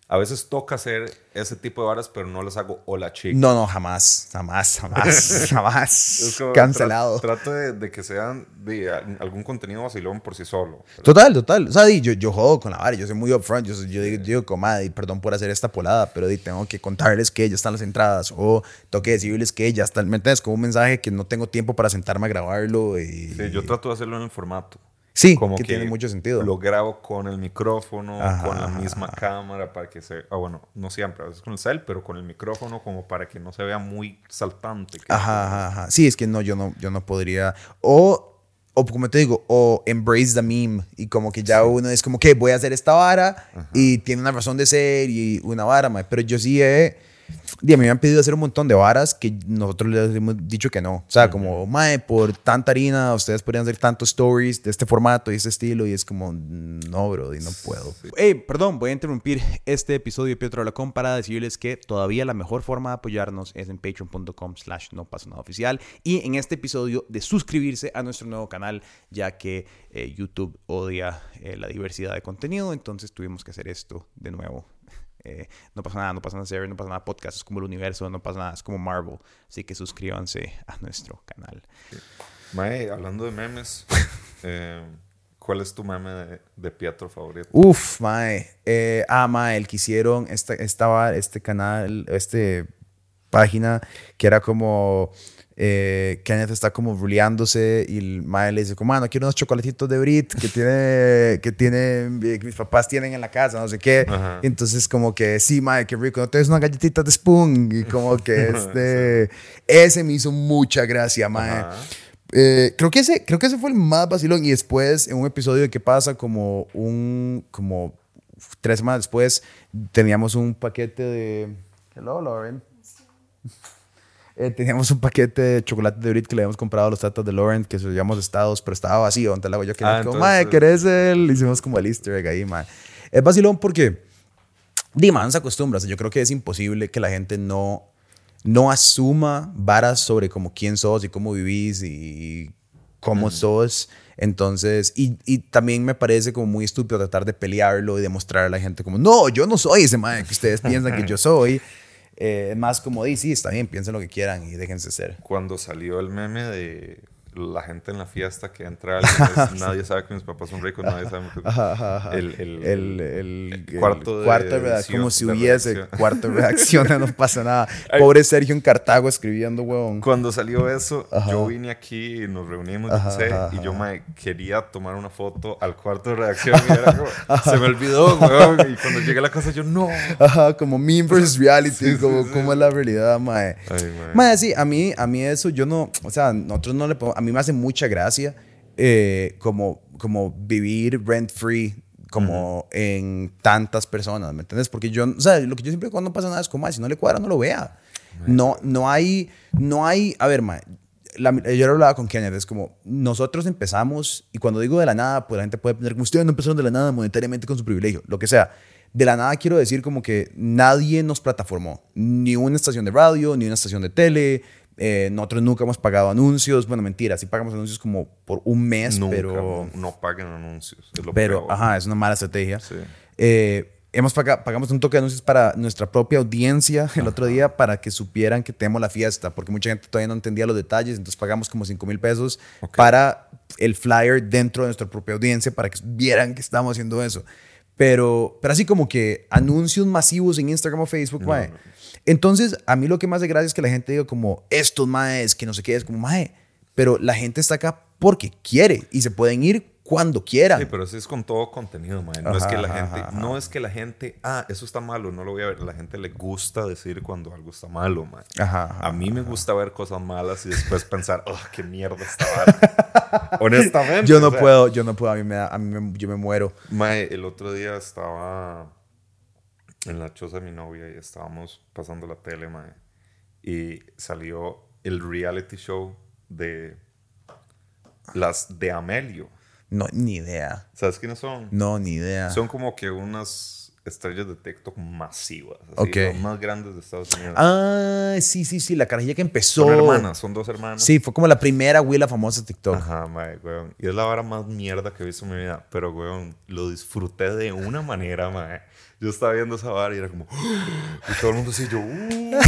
a veces toca hacer ese tipo de varas, pero no les hago hola chicos. No, no, jamás, jamás, jamás, jamás. Es como Cancelado. tra- trato de, de que sean de algún contenido vacilón por sí solo. pero- Total, total. O sea, di, yo, yo jodo con la vara, yo soy muy upfront, yo, yo digo, digo comadre, perdón por hacer esta polada, pero di, tengo que contarles que ya están las entradas o tengo que decirles que ya están, ¿me entiendes? Como un mensaje que no tengo tiempo para sentarme a grabarlo y... Sí, yo trato de hacerlo en el formato. Sí, Como que tiene mucho sentido. Lo grabo con el micrófono, Ajá, con la ajá, misma cámara para que se... Ah, bueno, no siempre, a veces con el cel, pero con el micrófono como para que no se vea muy saltante. que- Ajá, ajá, ajá. Sí, es que no, yo no, yo no podría. O, o como te digo, o embrace the meme. Y como que ya uno es como que voy a hacer esta vara y tiene una razón de ser y una vara, mae. Pero yo sí he. Di, a mí me han pedido hacer un montón de varas que nosotros les hemos dicho que no. O sea, como, mae, por tanta harina, ustedes podrían hacer tantos stories de este formato y este estilo. Y es como, no, bro, y no puedo. Hey, perdón, voy a interrumpir este episodio de Pietro Lacón para decirles que todavía la mejor forma de apoyarnos es en patreon.com slash no pasa nada oficial y en este episodio de suscribirse a nuestro nuevo canal ya que eh, YouTube odia eh, la diversidad de contenido, entonces tuvimos que hacer esto de nuevo. Eh, no pasa nada, no pasa nada no pasa nada podcast, es como el universo, no pasa nada, es como Marvel. Así que suscríbanse a nuestro canal. Mae, hablando de memes, eh, ¿cuál es tu meme de, de Pietro favorito? Uf, mae. Eh, ah, mae, el que hicieron esta, estaba este canal, este página que era como eh, Kenneth está como ruleándose y el mae le dice como, mano, quiero unos chocolatitos de Brit que tiene, que tiene, eh, que mis papás tienen en la casa, no sé qué. Ajá. Entonces como que, sí, mae, qué rico, no te des unas galletitas de Spoon y como que este, ese me hizo mucha gracia, mae. Eh, creo, que ese, creo que ese fue el más vacilón. Y después, en un episodio de ¿Qué pasa? Como un. Como tres semanas después, teníamos un paquete de. Hello, Lauren. Eh, teníamos un paquete de chocolate de Brit que le habíamos comprado a los tatas de Lauren, que se habíamos estados, pero estaba vacío. Entonces hago yo que Ah, como, mae, ¿querés el? Hicimos como el easter egg ahí, mae. Es vacilón porque. Diman se acostumbra. O sea, yo creo que es imposible que la gente no, no asuma varas sobre como quién sos y cómo vivís y cómo sos. Entonces, y, y también me parece como muy estúpido tratar de pelearlo y demostrar a la gente como, no, yo no soy ese man que ustedes piensan que yo soy. Eh, más como, sí, está bien, piensen lo que quieran y déjense ser. Cuando salió el meme de la gente en la fiesta que entra alguien, es, nadie sabe que mis papás son ricos, nadie sabe que... Ajá, ajá, ajá. El, el, el, el- cuarto de cuarto de redacción, como si hubiese redacción. cuarto de redacción, no pasa nada. Pobre Sergio en Cartago escribiendo, huevón. Cuando salió eso, yo vine aquí y nos reunimos, sé, y yo me quería tomar una foto al cuarto de redacción y era como, se me olvidó, weón, y cuando llegué a la casa yo, no. Ajá, como meme versus reality, Sí, sí, como sí. cómo es la realidad, mae. Ay, mae. Mae, sí, a mí, a mí eso yo no, o sea, nosotros no le podemos, a mí me hace mucha gracia eh, como, como vivir rent free como en tantas personas, ¿me entiendes? Porque yo, o sea, lo que yo siempre cuando pasa nada es como, "Mae, si no le cuadra, no lo vea. No, no hay, no hay, a ver, mae, la- yo lo hablaba con Kenneth, es como, nosotros empezamos, y cuando digo de la nada, pues la gente puede pensar como ustedes no empezaron de la nada monetariamente con su privilegio, lo que sea. De la nada quiero decir como que nadie nos plataformó, ni una estación de radio, ni una estación de tele, eh, nosotros nunca hemos pagado anuncios, bueno, mentira, sí pagamos anuncios como por un mes, Nunca, pero... no, no paguen anuncios. Es lo Pero, peor. ajá, es una mala estrategia. Sí. Eh, hemos paga- pagamos un toque de anuncios para nuestra propia audiencia el otro día para que supieran que tenemos la fiesta, porque mucha gente todavía no entendía los detalles, entonces pagamos como 5 mil pesos para el flyer dentro de nuestra propia audiencia para que vieran que estamos haciendo eso. Pero, pero así como que anuncios masivos en Instagram o Facebook, mae. Entonces, a mí lo que más de gracia es que la gente diga como, estos maes, que no sé qué, es como, mae, pero la gente está acá porque quiere y se pueden ir cuando quieran. Sí, pero eso es con todo contenido, man. No es que la gente, ajá, ajá. no es que la gente, ah, eso está malo, no lo voy a ver. La gente le gusta decir cuando algo está malo, man. A mí me gusta ver cosas malas y después pensar, oh, qué mierda está vara". Honestamente. Yo no o sea, puedo, yo no puedo, a mí me da, a mí me- yo me muero. Mae, el otro día estaba en la choza de mi novia y estábamos pasando la tele, mae. Y salió el reality show de las de Amelio. No, ni idea. ¿Sabes quiénes son? No, ni idea. Son como que unas estrellas de TikTok masivas. Así, Ok. Las más grandes de Estados Unidos. Ah, sí, sí, sí, la carajilla que empezó. son hermanas, son dos hermanas. Sí, fue como la primera Willa famosa de TikTok. Ajá, mae, weón. Y es la vara más mierda que he visto en mi vida. Pero, weón, lo disfruté de una manera, mae. Yo estaba viendo esa vara y era como... Y todo el mundo así, yo... "Uh",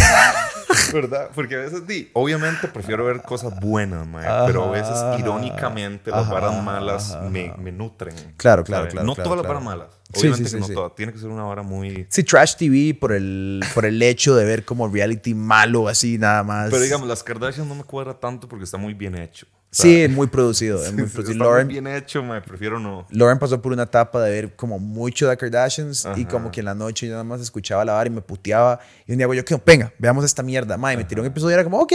¿Verdad? Porque a veces, di, obviamente prefiero ver cosas buenas, mae. Pero a veces, Ajá. irónicamente, las varas malas ajá, me, me nutren. Claro, claro, claro, No claro, todas claro. las varas malas. Obviamente sí, que sí, no todas. Tiene que ser una vara muy... Sí, Trash TV por el, por el hecho de ver como reality malo, así nada más. Pero digamos, las Kardashian no me cuadra tanto porque está muy bien hecho. Sí, es muy producido. Es muy producido. está Lauren, muy bien hecho, mae. Prefiero no. Lauren pasó por una etapa de ver como mucho de Kardashians y Ajá. como que en la noche yo nada más escuchaba la vara y me puteaba. Y un día, yo, ¿qué? venga, veamos esta mierda. Ma, y me tiró un episodio y era como, ok.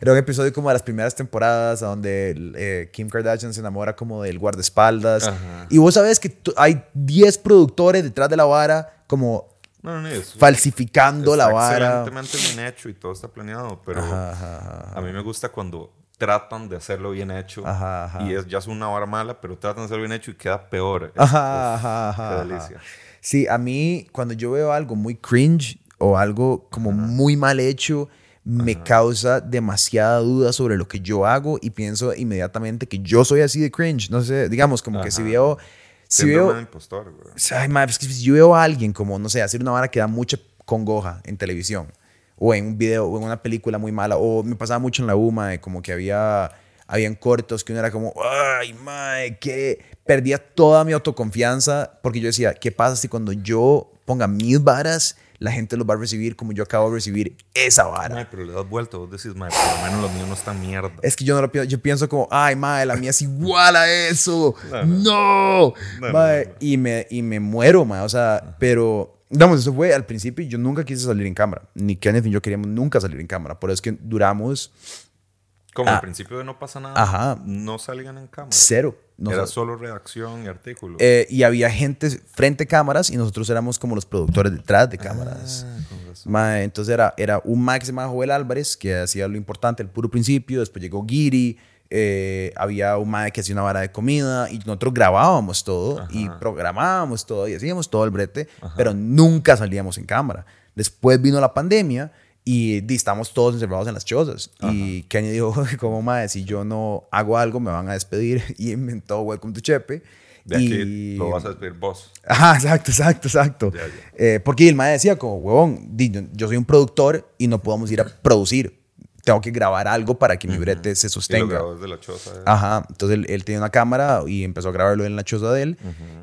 Era un episodio como de las primeras temporadas a donde eh, Kim Kardashian se enamora como del guardaespaldas. Ajá. Y vos sabés que hay 10 productores detrás de la vara como No, no, es- falsificando la vara. excelentemente bien hecho y todo está planeado, pero Ajá, ajá, ajá. a mí me gusta cuando tratan de hacerlo bien hecho Ajá, ajá. y es ya es una vara mala, pero tratan de hacerlo bien hecho y queda peor. Ajá, uf, Qué delicia. Sí, a mí cuando yo veo algo muy cringe o algo como muy mal hecho, me causa demasiada duda sobre lo que yo hago y pienso inmediatamente que yo soy así de cringe. No sé, digamos como que si veo... Si Síndrome veo impostor. Ay, madre, es que si yo veo a alguien como, no sé, hacer una vara que da mucha congoja en televisión, o en un video, o en una película muy mala, o me pasaba mucho en la UMA, de como que había, habían cortos que uno era como, ay, madre, que perdía toda mi autoconfianza, porque yo decía, ¿qué pasa si cuando yo ponga mis varas, la gente los va a recibir como yo acabo de recibir esa vara? Mae, pero le das vuelta, vos decís, mae, por lo menos los míos no están mierda. Es que yo no lo pienso, yo pienso como, ay, madre, la mía es igual a eso. No, No, no. Mae, no. Y, me, y me muero, mae. O sea, pero, digamos, eso fue al principio. Yo nunca quise salir en cámara. Ni Kenneth ni yo queríamos nunca salir en cámara. Por eso es que duramos Como Ah. al principio de No pasa nada, Ajá. no salían en cámara. cero. No Era sé. solo redacción y artículos. Eh, y había gente frente a cámaras y nosotros éramos como los productores detrás de cámaras. Ah, con razón. Mae, entonces era, era un Max llamaba Joel Álvarez, que hacía lo importante, el puro principio. Después llegó Giri. Eh, había un Mae que hacía una vara de comida. Y nosotros grabábamos todo y Ajá. programábamos todo y hacíamos todo el brete, pero nunca salíamos en cámara. Después vino la pandemia y di, estamos todos encerrados en las chozas. Y Kenny dijo, como Mae, si yo no hago algo, me van a despedir. Y inventó Welcome to Chepe. De aquí y... lo vas a despedir vos. Ajá, exacto, exacto, exacto. Ya, ya. Eh, porque el mae decía como, huevón, yo soy un productor y no podemos ir a producir. Tengo que grabar algo para que mi brete se Y lo sostenga. grabó desde la choza. eh. Ajá, entonces él, él tenía una cámara y empezó a grabarlo en la choza de él.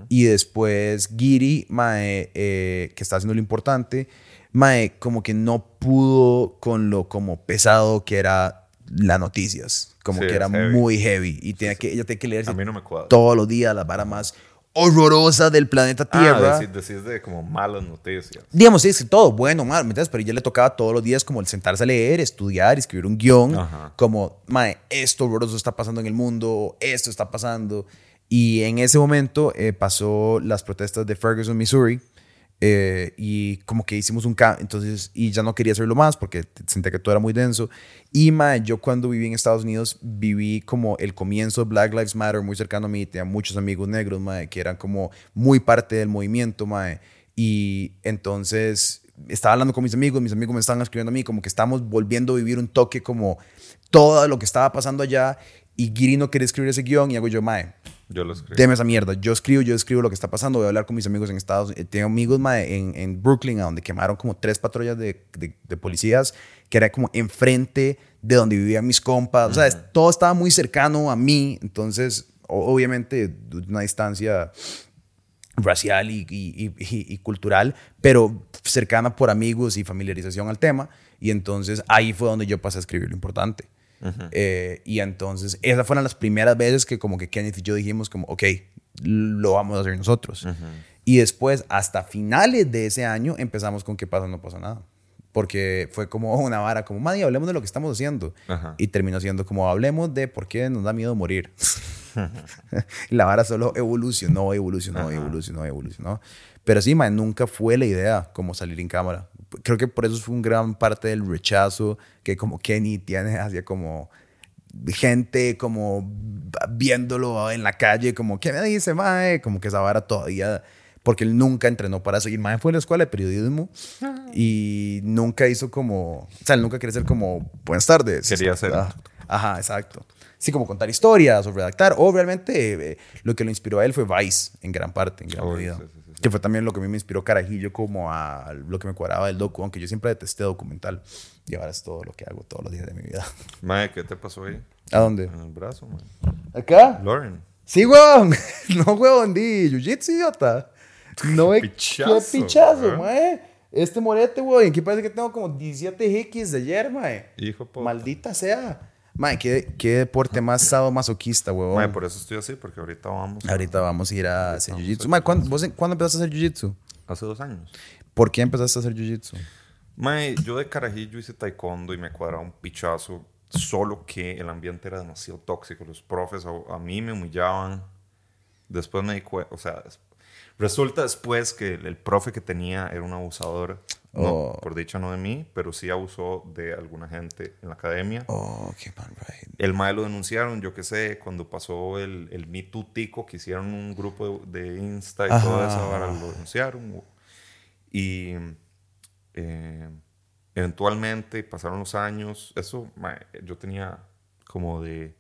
Y después Giri, mae, eh, que está haciendo lo importante, mae, como que no pudo con lo como pesado que era las noticias. Como Sí, que era heavy. muy heavy. Y tenía que, ella tenía que leerse A mí no me todos los días la vara más horrorosa del planeta Tierra. Ah, decís, decís de como malas noticias. Digamos, sí, es que todo, bueno, mal, ¿me entiendes? Pero ella le tocaba todos los días como el sentarse a leer, estudiar, escribir un guion, Ajá. como, mae, esto horroroso está pasando en el mundo, esto está pasando. Y en ese momento eh, pasó las protestas de Ferguson, Missouri, eh, y como que hicimos un cambio, entonces, y ya no quería hacerlo más porque sentía que todo era muy denso. Y, mae, yo cuando viví en Estados Unidos, viví como el comienzo de Black Lives Matter muy cercano a mí, tenía muchos amigos negros, mae, que eran como muy parte del movimiento, mae. Y entonces estaba hablando con mis amigos, mis amigos me estaban escribiendo a mí, como que estamos volviendo a vivir un toque como todo lo que estaba pasando allá. Y Giri no quería escribir ese guion y hago yo, mae, Yo lo escribí. deme esa mierda. Yo escribo, yo escribo lo que está pasando. Voy a hablar con mis amigos en Estados Unidos. Tengo amigos en, en Brooklyn, a donde quemaron como tres patrullas de, de- de policías, que era como enfrente de donde vivían mis compas. O sea, todo estaba muy cercano a mí. Entonces, obviamente, una distancia racial y- y- y- y cultural, pero cercana por amigos y familiarización al tema. Y entonces ahí fue donde yo pasé a escribir lo importante. Eh, y entonces esas fueron las primeras veces que como que Kenneth y yo dijimos como, ok, lo vamos a hacer nosotros. Y después, hasta finales de ese año, empezamos con qué pasa, no pasa nada. Porque fue como una vara, como, madre, hablemos de lo que estamos haciendo. Ajá. Y terminó siendo como, hablemos de por qué nos da miedo morir. La vara solo evolucionó, evolucionó, Ajá. evolucionó, evolucionó. Pero sí, man, nunca fue la idea como salir en cámara. Creo que por eso fue un gran parte del rechazo que como Kenny tiene hacia como gente como viéndolo en la calle, como, ¿qué me dice, mae? Como que esa vara todavía, porque él nunca entrenó para eso. Y mae fue a la escuela de periodismo y nunca hizo como, o sea, él nunca quería ser como, buenas tardes. Quería ser. Ajá, ajá, exacto. Sí, como contar historias o redactar. O realmente eh, lo que lo inspiró a él fue Vice, en gran parte, en gran medida. sí, sí. Que fue también lo que a mí me inspiró Carajillo como a lo que me cuadraba del docu, aunque yo siempre detesté documental. Y ahora es todo lo que hago todos los días de mi vida. Mae, ¿qué te pasó ahí? ¿A dónde? En el brazo, mae. ¿Acá? Lauren. Sí, weón. No, weón, di jiu-jitsu, idiota. No ve Pichazo, qué pichazo, mae. Este morete, weón. Aquí parece que tengo como 17 hikis de ayer, mae. Hijo puta. Maldita sea. Mae, qué, qué deporte más sadomasoquista, weón. Mae, por eso estoy así, porque ahorita vamos. a- Ahorita vamos a ir a hacer jiu-jitsu. Mae, ¿cuándo, vos en- ¿cuándo empezaste a hacer jiu-jitsu? Hace dos años. ¿Por qué empezaste a hacer jiu-jitsu? Mae, yo de carajillo hice taekwondo y me cuadraba un pichazo, solo que el ambiente era demasiado tóxico. Los profes a, a mí me humillaban. Después me di cuenta, o sea, resulta después que el, el profe que tenía era un abusador. No, Oh. por dicha no de mí, pero sí abusó de alguna gente en la academia. Oh, qué mal, right. El mae lo denunciaron, yo qué sé, cuando pasó el, el Me Too Tico, que hicieron un grupo de, de Insta y todo Ajá. eso, ahora lo denunciaron. Y eh, eventualmente pasaron los años, eso, mae, yo tenía como de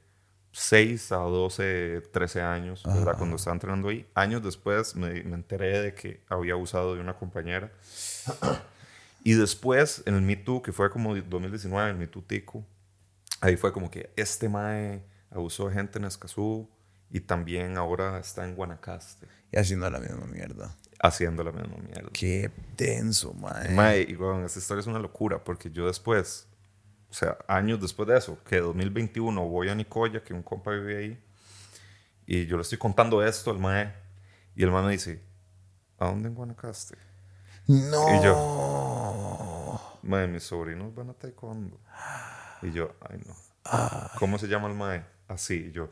6 a 12, 13 años, ¿verdad? Cuando estaba entrenando ahí. Años después me, me enteré de que había abusado de una compañera. Y después, en el Me Too, que fue como 2019, el Me Too Tico, ahí fue como que este mae abusó de gente en Escazú y también ahora está en Guanacaste Y haciendo la misma mierda. haciendo la misma mierda. Qué denso, mae. Mae, y bueno, esta historia es una locura porque yo después, o sea, años después de eso, que 2021 voy a Nicoya, que un compa vive ahí, y yo le estoy contando esto al mae, y el mae me dice, ¿a dónde en Guanacaste? No. Y Mae, mis sobrinos van a taekwondo. Y yo, ay no. ¿Cómo se llama el mae? Así, y yo.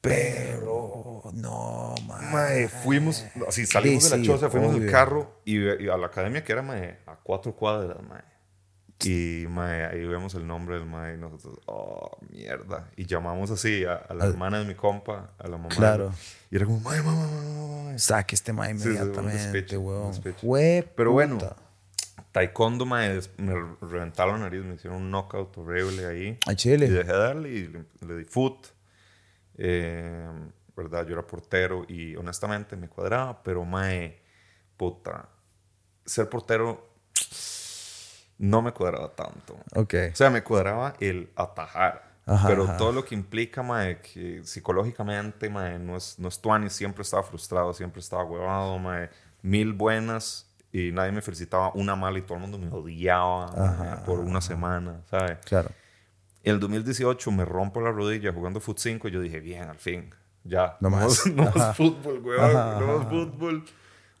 Pero, no, mae. Mae, fuimos, así salimos Sí, de la sí, choza, fuimos del carro y, y a la academia que era mae, a cuatro cuadras, mae. Y mae, ahí vemos el nombre del mae y nosotros, oh, mierda. Y llamamos así a, a la hermana de mi compa, a la mamá. Claro. Y era como, mae, mae, mae, mae, mae". Saque este mae Sí, sí, un inmediatamente, weón. Pero bueno, taekwondo, mae, me reventaron la nariz, me hicieron un knockout horrible ahí. A Y Chile. dejé de darle y le, le di foot. Eh, ¿Verdad? Yo era portero y honestamente me cuadraba, pero mae, puta, ser portero no me cuadraba tanto. Ok. O sea, me cuadraba el atajar. Ajá, pero ajá. todo lo que implica, mae, que psicológicamente, mae, no es, no es tuani, siempre estaba frustrado, siempre estaba huevado, mae. Mil buenas y nadie me felicitaba, una mala y todo el mundo me odiaba mae, por una semana, ¿sabes? Claro. En el 2018 me rompo la rodilla jugando Foot 5 y yo dije, bien, al fin, ya. No más. No más fútbol, weón. Ajá, no más ajá. fútbol.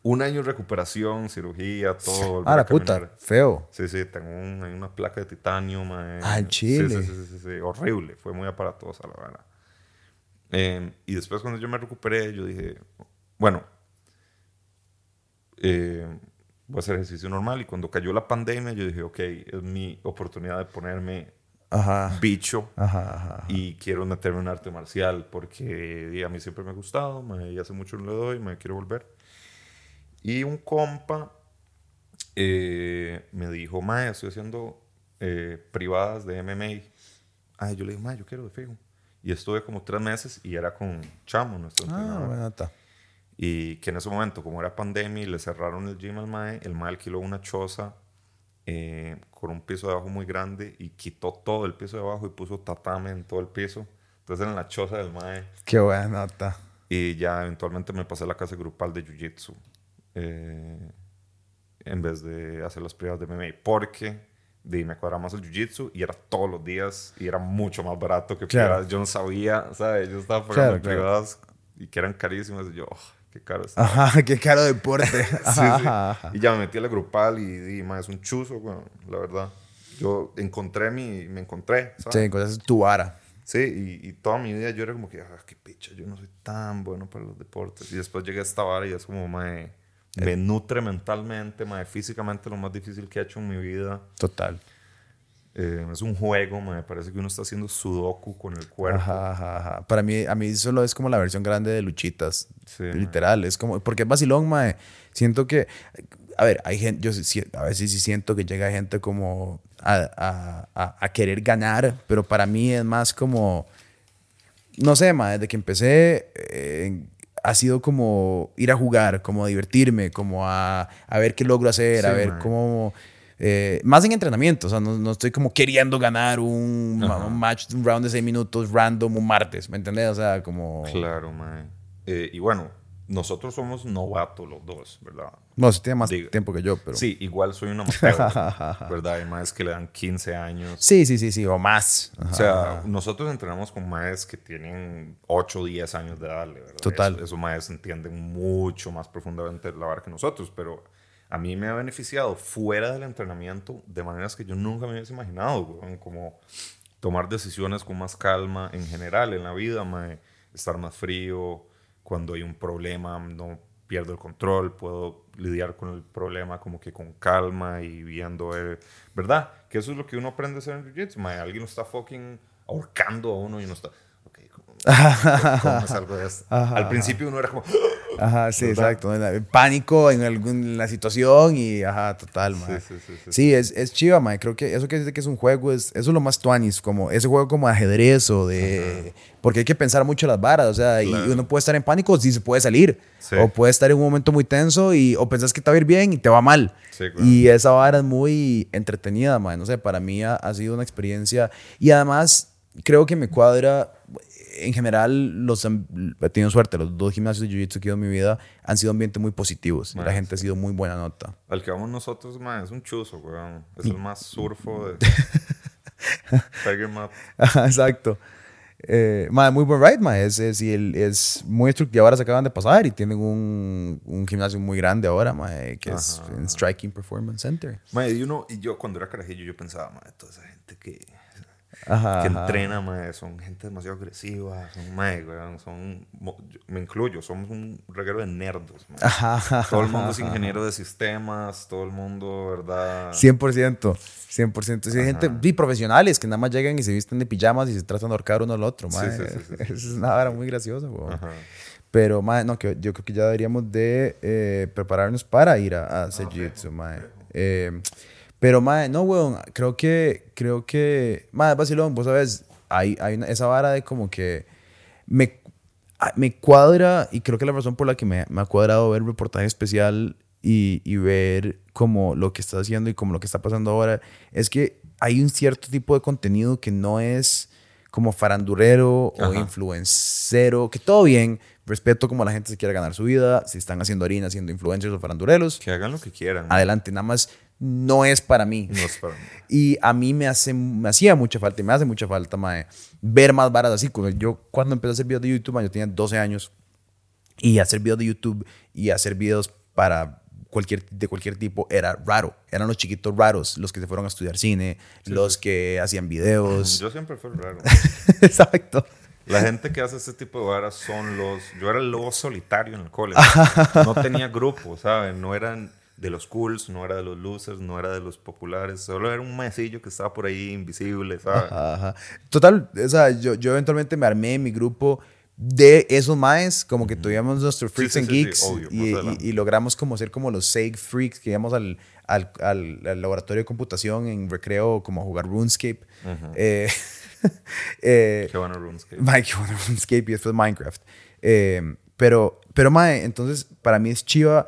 Un año de recuperación, cirugía, todo. Ah, la puta. Feo. Sí, sí, tengo un- hay una placa de titanio, mae. Ah, en Chile. Sí, sí, sí, sí, horrible. Fue muy aparatosa, la verdad. Eh, y después cuando yo me recuperé, yo dije, bueno, eh, voy a hacer ejercicio normal. Y cuando cayó la pandemia, yo dije, ok, es mi oportunidad de ponerme Ajá. bicho Ajá, ajá. y quiero meterme en arte marcial porque a mí siempre me ha gustado, mae, y hace mucho no le doy, me quiero volver. Y un compa eh, me dijo, mae, estoy haciendo eh, privadas de MMA. Ay, yo le dije, mae, yo quiero de fijo. Y estuve como tres meses y era con Chamo, nuestro Ah, nota. Y que en ese momento, como era pandemia y le cerraron el gym al mae, el mae alquiló una choza eh, con un piso de abajo muy grande y quitó todo el piso de abajo y puso tatame en todo el piso. Entonces en la choza del mae. Qué buena nota. Y ya eventualmente me pasé a la clase grupal de Jiu-Jitsu. Eh, en vez de hacer las privadas de MMA. Porque di, me cuadraba más el Jiu-Jitsu y era todos los días y era mucho más barato que Claro. privadas. Yo no sabía, ¿sabes? Yo estaba Claro, pagando claro. privadas y que eran carísimas. Y yo, "Oh, qué caro está. Ajá, qué caro deporte. Sí, Ajá, sí. ajá. Y ya me metí a la grupal y, di, ma, es un chuzo, bueno, la verdad. Yo encontré mi, me encontré, ¿sabes? Sí, cosas tu vara. Sí, y, y toda mi vida yo era como que, ah, qué picha, yo no soy tan bueno para los deportes. Y después llegué a esta vara y es como, mae, me nutre mentalmente, mae, físicamente lo más difícil que he hecho en mi vida. Total. Eh, es un juego, me parece que uno está haciendo sudoku con el cuerpo. Ajá, ajá, ajá. Para mí, a mí solo es como la versión grande de Luchitas. literal, es como, porque es vacilón, mae. Siento que, a ver, hay gente, yo a veces sí siento que llega gente como a, a, a, querer ganar, pero para mí es más como, no sé, mae, desde que empecé, eh, ha sido como ir a jugar, como a divertirme, como a, a ver qué logro hacer, a ver cómo eh, más en entrenamiento, o sea, no, no, estoy como queriendo ganar un, un, match, un round de seis minutos random un martes, ¿me entendés? O sea, como... Claro, man. Eh, y bueno, nosotros somos novatos los dos, ¿verdad? No, usted tiene más tiempo que yo, pero... Sí, igual soy una amateur, ¿verdad? Hay más que le dan 15 años. Sí, sí, sí, sí, o más. O sea, nosotros entrenamos con maes que tienen 8 o 10 años de edad, ¿verdad? Total. Esos maes entienden mucho más profundamente la vara que nosotros, pero a mí me ha beneficiado fuera del entrenamiento de maneras que yo nunca me hubiese imaginado, como tomar decisiones con más calma en general en la vida, estar más frío, cuando hay un problema no pierdo el control, puedo lidiar con el problema como que con calma y viendo, ¿verdad? Que eso es lo que uno aprende a hacer en Jiu-Jitsu, alguien lo está fucking ahorcando a uno y uno está, ok, ¿cómo, me salgo de esto? Al principio uno era como... Ajá, sí, exacto. Pánico en, algún, la situación y, ajá, total, man. Sí, sí, sí, sí. es, es chiva, man. Creo que eso que dice que es un juego, es, eso es lo más tuanis, como ese juego como ajedrez o de... Porque hay que pensar mucho las varas, o sea, y uno puede estar en pánico si se puede salir. O puede estar en un momento muy tenso y, o pensás que te va a ir bien y te va mal. Y esa vara es muy entretenida, man. No sé, para mí ha, ha sido una experiencia. Y además, creo que me cuadra en general, los he tenido suerte. Los dos gimnasios de Jiu-Jitsu que he ido en mi vida han sido ambientes muy positivos. la gente ha sido muy buena nota. Al que vamos nosotros, man, es un chuzo, weón. Es el más surfo de Tiger Map. exacto. Eh, muy buen ride, man. Es, es, y es muy estructurado. Ahora se acaban de pasar y tienen un, un gimnasio muy grande ahora, man, que es en Striking Performance Center. Man, y, uno, y yo cuando era carajillo, yo pensaba, man, toda esa gente que que entrena, mae, son gente demasiado agresiva, son, mae, son, me incluyo, somos un reguero de nerdos, Todo el mundo es ingeniero de sistemas, todo el mundo, ¿verdad? 100%, 100%. Sí, hay gente, y profesionales que nada más llegan y se visten de pijamas y se tratan de ahorcar uno al otro, mae. es una hora muy graciosa, Pero, mae, no, que yo creo que ya deberíamos de eh, prepararnos para ir a, hacer jiu-jitsu, mae. Eh, pero, madre, no, weón, creo que, creo que, madre, vacilón, vos sabes, hay, hay esa vara de como que me, me cuadra, y creo que la razón por la que me, me ha cuadrado ver reportaje especial y, y, ver como lo que está haciendo y como lo que está pasando ahora, es que hay un cierto tipo de contenido que no es como farandurero o influencero, que todo bien, respeto como la gente se quiere ganar su vida, si están haciendo harina, siendo influencers o farandureros. Que hagan lo que quieran. Adelante, nada más no es para mí. No es para mí. Y a mí me, hace, me hacía mucha falta y me hace mucha falta, mae, ver más varas así. Yo cuando empecé a hacer videos de YouTube, yo tenía 12 años y hacer videos de YouTube y hacer videos para cualquier, de cualquier tipo era raro. Eran los chiquitos raros, los que se fueron a estudiar cine, los que hacían videos. Yo siempre fui raro. Exacto. La gente que hace este tipo de varas son los... Yo era el lobo solitario en el cole. no tenía grupo, ¿sabes? No eran de los cools, no era de los losers, no era de los populares, solo era un maecillo que estaba por ahí invisible, ¿sabes? Total, o sea, yo, yo eventualmente me armé mi grupo de esos maes, como que tuvimos nuestros freaks and geeks y, logramos como ser como los sake freaks que íbamos al, al, al, laboratorio de computación en recreo como a jugar RuneScape. eh, eh, qué bueno RuneScape. qué bueno RuneScape y después Minecraft. Eh, pero, pero mae, entonces para mí es chiva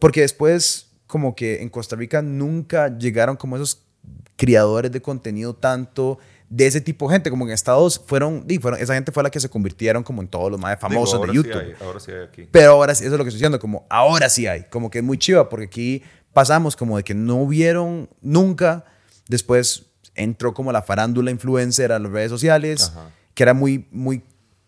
porque después como que en Costa Rica nunca llegaron como esos criadores de contenido tanto de ese tipo de gente, como en Estados fueron, fueron esa gente fue la que se convirtieron como en todos los más famosos de YouTube. ahora sí hay aquí. Pero ahora sí, eso es lo que estoy diciendo, como ahora sí hay, como que es muy chiva, porque aquí pasamos como de que no hubieron nunca, después entró como la farándula influencer a las redes sociales, que era muy, muy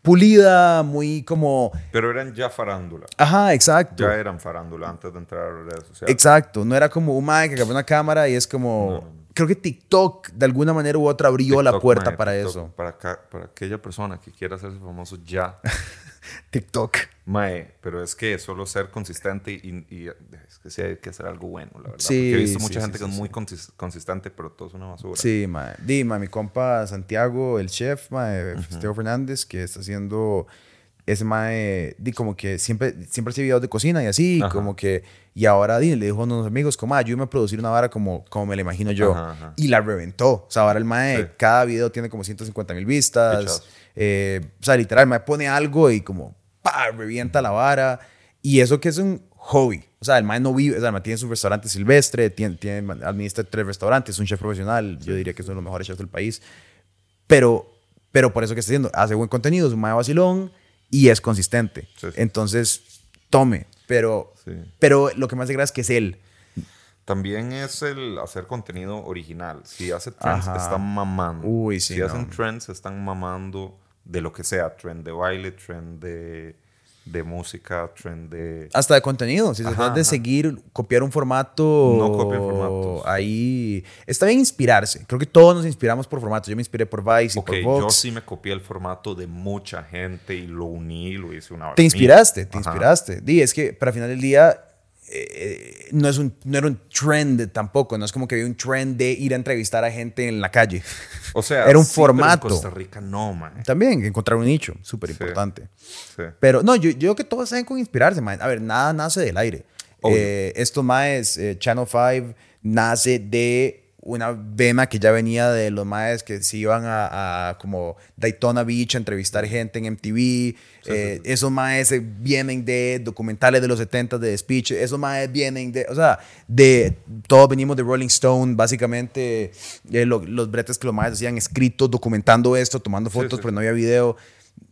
pulida, muy como... Pero eran ya farándula. Ajá, exacto. Ya eran farándula antes de entrar a las redes sociales. Exacto, no era como un mae que cambió una cámara y es como... Creo que TikTok de alguna manera u otra abrió la puerta para eso. Para, para aquella persona que quiera hacerse famoso ya. TikTok. Mae, pero es que solo ser consistente y, y- es que sí hay que hacer algo bueno, la verdad. Sí, Porque he visto mucha sí, gente sí, que es muy consis- consistente, pero todo es una basura. Sí, mae. Di, mae, mi compa Santiago, el chef, mae, Santiago Fernández, que está haciendo ese mae, di, como que siempre, siempre hace videos de cocina y así, Ajá. como que, y ahora di, le dijo a unos amigos, como, "Ah, ayúdame a producir una vara como, como me la imagino yo. Ajá, ajá. Y la reventó. O sea, ahora el mae, Sí. cada video tiene como 150 mil vistas. Eh, o sea, literal, el mae pone algo y como, pa, revienta la vara. Y eso que es un hobby. O sea, el mae no vive, o sea, el mae tiene su restaurante silvestre, tiene, tiene, administra tres restaurantes, es un chef profesional. Yo diría que es uno de los mejores chefs del país. Pero, pero por eso que está haciendo, hace buen contenido, es un mae vacilón y es consistente. Sí. Entonces, tome. Pero, Sí. pero lo que más de gracia es que es él. También es el hacer contenido original. Si hace trends, Ajá. están mamando. Uy, sí, Si no. hacen trends, están mamando de lo que sea. Trend de baile, trend de, de música, trend de... Hasta de contenido. Si se trata de ajá. seguir, copiar un formato. No copien formatos. Ahí. Está bien inspirarse. Creo que todos nos inspiramos por formatos. Yo me inspiré por Vice y Ok, por yo Vox. sí me copié el formato de mucha gente y lo uní, lo hice una Te vez inspiraste, te Ajá. inspiraste. Di, es que para final del día. Eh, no, es un, no era un trend tampoco, no es como que había un trend de ir a entrevistar a gente en la calle. O sea, Era un sí, pero en formato. Costa Rica no, man. También encontrar un nicho, súper importante. Sí. Pero no, yo, yo creo que todos saben con inspirarse, man. A ver, nada nace del aire. Eh, estos maes, eh, Channel 5, nace de una vena que ya venía de los maes que se iban a, a como Daytona Beach a entrevistar gente en MTV. Eh, Esos maes vienen de documentales de los 70 de Speech. Esos maes vienen de, o sea, de, todos venimos de Rolling Stone, básicamente eh, lo- los bretes que los maes hacían escritos, documentando esto, tomando Sí, fotos, sí. pero no había video.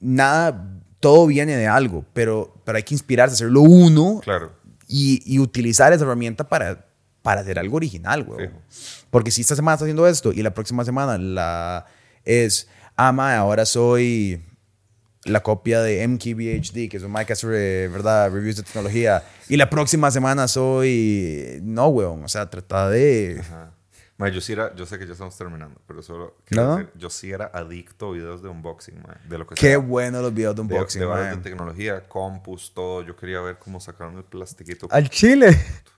Nada, todo viene de algo, pero, pero hay que inspirarse, hacerlo uno Claro. y, y utilizar esa herramienta para, para hacer algo original, güey. Porque si esta semana está haciendo esto y la próxima semana la es, ah, ahora soy la copia de MKBHD, que es un hace, eh, ¿verdad? Reviews de tecnología. Y la próxima semana soy, no, weón, o sea, trata de... Ajá. Ma, yo sí era, yo sé que ya estamos terminando, pero solo quiero ¿No? decir, yo sí era adicto a videos de unboxing, ma, de lo que Qué sea. bueno los videos de de, unboxing, de mae. de tecnología, compus, todo. Yo quería ver cómo sacaron el plastiquito. Al chile.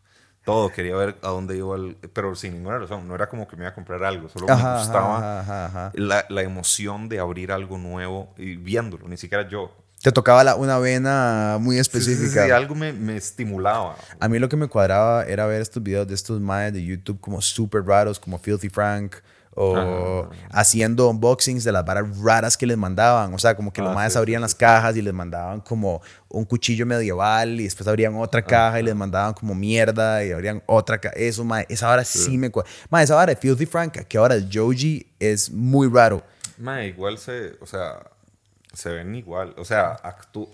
Todo, quería ver a dónde iba el... Pero sin ninguna razón, no era como que me iba a comprar algo, solo Ajá, me gustaba ajá, ajá. La, la emoción de abrir algo nuevo y viéndolo, ni siquiera yo. Te tocaba la- una vena muy Sí, sí, sí, específica. sí, algo me, me estimulaba. A mí lo que me cuadraba era ver estos videos de estos maes de YouTube como super raros, como Filthy Frank, o haciendo unboxings de las varas raras que les mandaban. O sea, como que los Ah, maes sí, abrían las cajas y les mandaban como un cuchillo medieval y después abrían otra caja y les mandaban como mierda y abrían otra caja. Eso, mae, esa vara sí, me cuadra. Mae, esa vara de Filthy Frank, que ahora Joji, es muy raro. Ma, igual se, o sea, se ven igual. O sea, actú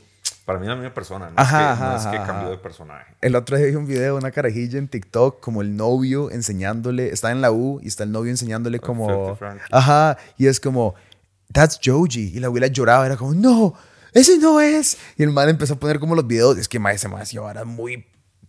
para mí es la misma persona. No Ajá, es que, no es que cambió de personaje. El otro día vi un video de una carajilla en TikTok, como el novio enseñándole, está en la U y está el novio enseñándole como, ajá, y es como, that's Joji. Y la abuela lloraba, era como, no, ese no es. Y el man empezó a poner como los videos, es que mae, ese mae ahora muy,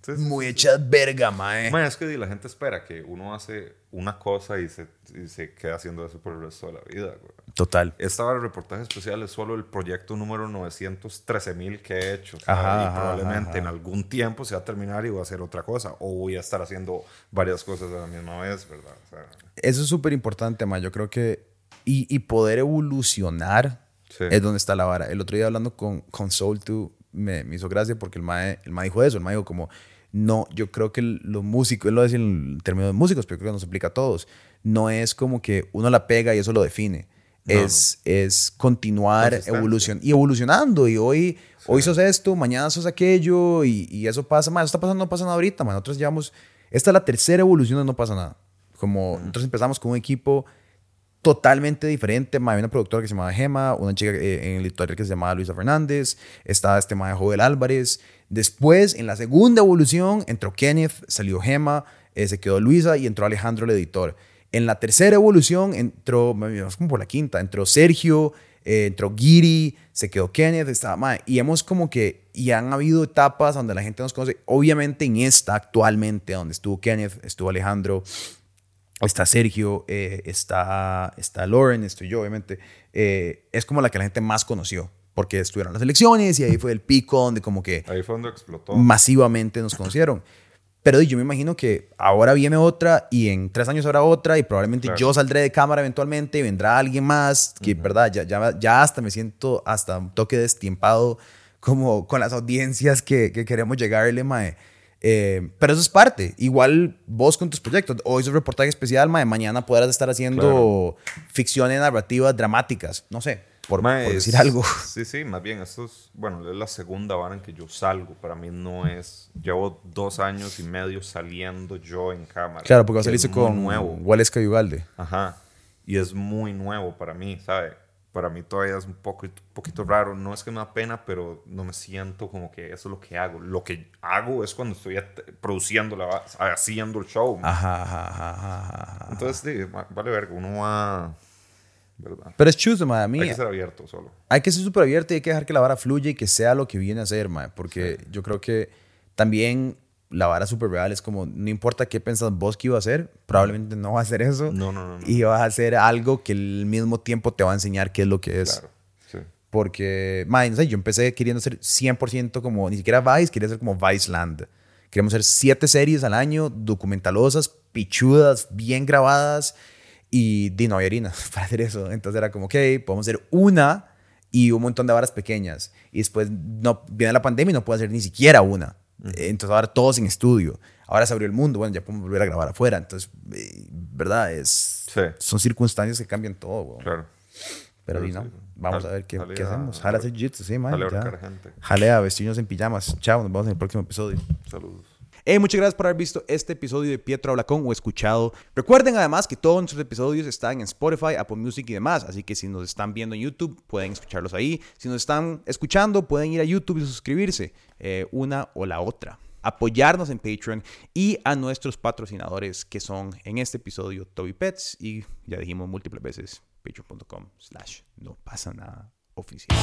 Sí, muy hecha verga, mae. Ma, es que la gente espera que uno hace una cosa y se, y se queda haciendo eso por el resto de la vida. güey. Total. Esta vara de reportaje especial es solo el proyecto número 913 mil que he hecho. Ajá, y ajá, probablemente ajá. en algún tiempo se va a terminar y voy a hacer otra cosa. O voy a estar haciendo varias cosas a la misma vez, ¿verdad? O sea, Eso es súper importante, mae. Yo creo que, y, y poder evolucionar Sí. es donde está la vara. El otro día hablando con, con Soul2 me, me hizo gracia porque el mae, el mae dijo eso. El mae dijo como, no, yo creo que los músicos, él lo decía en términos de músicos, pero creo que nos aplica a todos. No es como que uno la pega y eso lo define. No, es, es continuar evolucion y evolucionando. Y hoy, hoy sos esto, mañana sos aquello, y, y eso pasa. Más, está pasando, no pasa nada ahorita. man. Nosotros llevamos, esta es la tercera evolución de No pasa nada. Como nosotros empezamos con un equipo totalmente diferente. ma, Había una productora que se llamaba Gema, una chica eh, en el editorial que se llamaba Luisa Fernández, estaba este mae Joel Álvarez. Después, en la segunda evolución, entró Kenneth, salió Gema, eh, se quedó Luisa y entró Alejandro, el editor. En la tercera evolución entró, vamos como por la quinta, entró Sergio, eh, entró Giri, se quedó Kenneth, estaba mae, Y hemos como que, y han habido etapas donde la gente nos conoce. Obviamente en esta actualmente, donde estuvo Kenneth, estuvo Alejandro, está Sergio, eh, está, está Lauren, estoy yo, obviamente. eh, es como la que la gente más conoció. porque estuvieron las elecciones y ahí fue el pico donde como que Ahí fue donde explotó. masivamente nos conocieron. Pero yo me imagino que ahora viene otra y en tres años habrá otra y probablemente Claro. yo saldré de cámara eventualmente y vendrá alguien más que, ¿verdad? Ya, ya, ya hasta me siento hasta un toque destiempado como con las audiencias que, que queremos llegarle, mae. Eh, pero eso es parte. Igual vos con tus proyectos. Hoy es un reportaje especial, mae. Mañana podrás estar haciendo ficciones narrativas dramáticas. No sé, por, Mae, por decir es- algo. Sí, sí, más bien, esto es, bueno, es la segunda vara en que yo salgo. Para mí no es, llevo dos años y medio saliendo yo en cámara. Claro, porque vos saliste con nuevo. Waleska y Ugalde. Ajá. Y es muy nuevo para mí, ¿sabe? Para mí todavía es un poco, poquito raro. No es que me da pena, pero no me siento como que eso es lo que hago. Lo que hago es cuando estoy produciendo, la, haciendo el show. Ajá, ajá, ajá. Entonces, sí, va- vale verga. Uno va... ¿Verdad? Pero es chuzo, mae. A mí Hay que ser abierto solo. hay que ser súper abierto y hay que dejar que la vara fluya y que sea lo que viene a ser, mae. Porque yo creo que también la vara súper real es como, no importa qué pensás vos que iba a hacer, probablemente no va a hacer eso. No, no, no. Y vas a hacer algo que al mismo tiempo te va a enseñar qué es lo que es. Claro. Sí. Porque, mae, no sé, yo empecé queriendo ser 100% como, ni siquiera Vice, quería ser como Vice Land. Queríamos hacer siete series al año, documentalosas, pichudas, bien grabadas, y di, no había harina para hacer eso. Entonces era como, ok, podemos hacer una y un montón de varas pequeñas. Y después no, viene la pandemia y no puedo hacer ni siquiera una. Entonces ahora todos en estudio. Ahora se abrió el mundo, bueno, ya podemos volver a grabar afuera. Entonces, eh, ¿verdad? Es, Sí. Son circunstancias que cambian todo, weón. Claro. Pero di, no. sí. Vamos Jale- a ver qué, qué hacemos. Jale a hacer jiu-jitsu, sí, man. jale a ya. ahorcar gente. Jale a vestirnos en pijamas. Chao, nos vemos en el próximo episodio. Saludos. Hey, muchas gracias por haber visto este episodio de Pietro Habla Con o escuchado. Recuerden además que todos nuestros episodios están en Spotify, Apple Music y demás, así que si nos están viendo en YouTube pueden escucharlos ahí. Si nos están escuchando pueden ir a YouTube y suscribirse, eh, una o la otra. Apoyarnos en Patreon y a nuestros patrocinadores que son en este episodio Toby Pets y ya dijimos múltiples veces patreon.com slash no pasa nada oficial.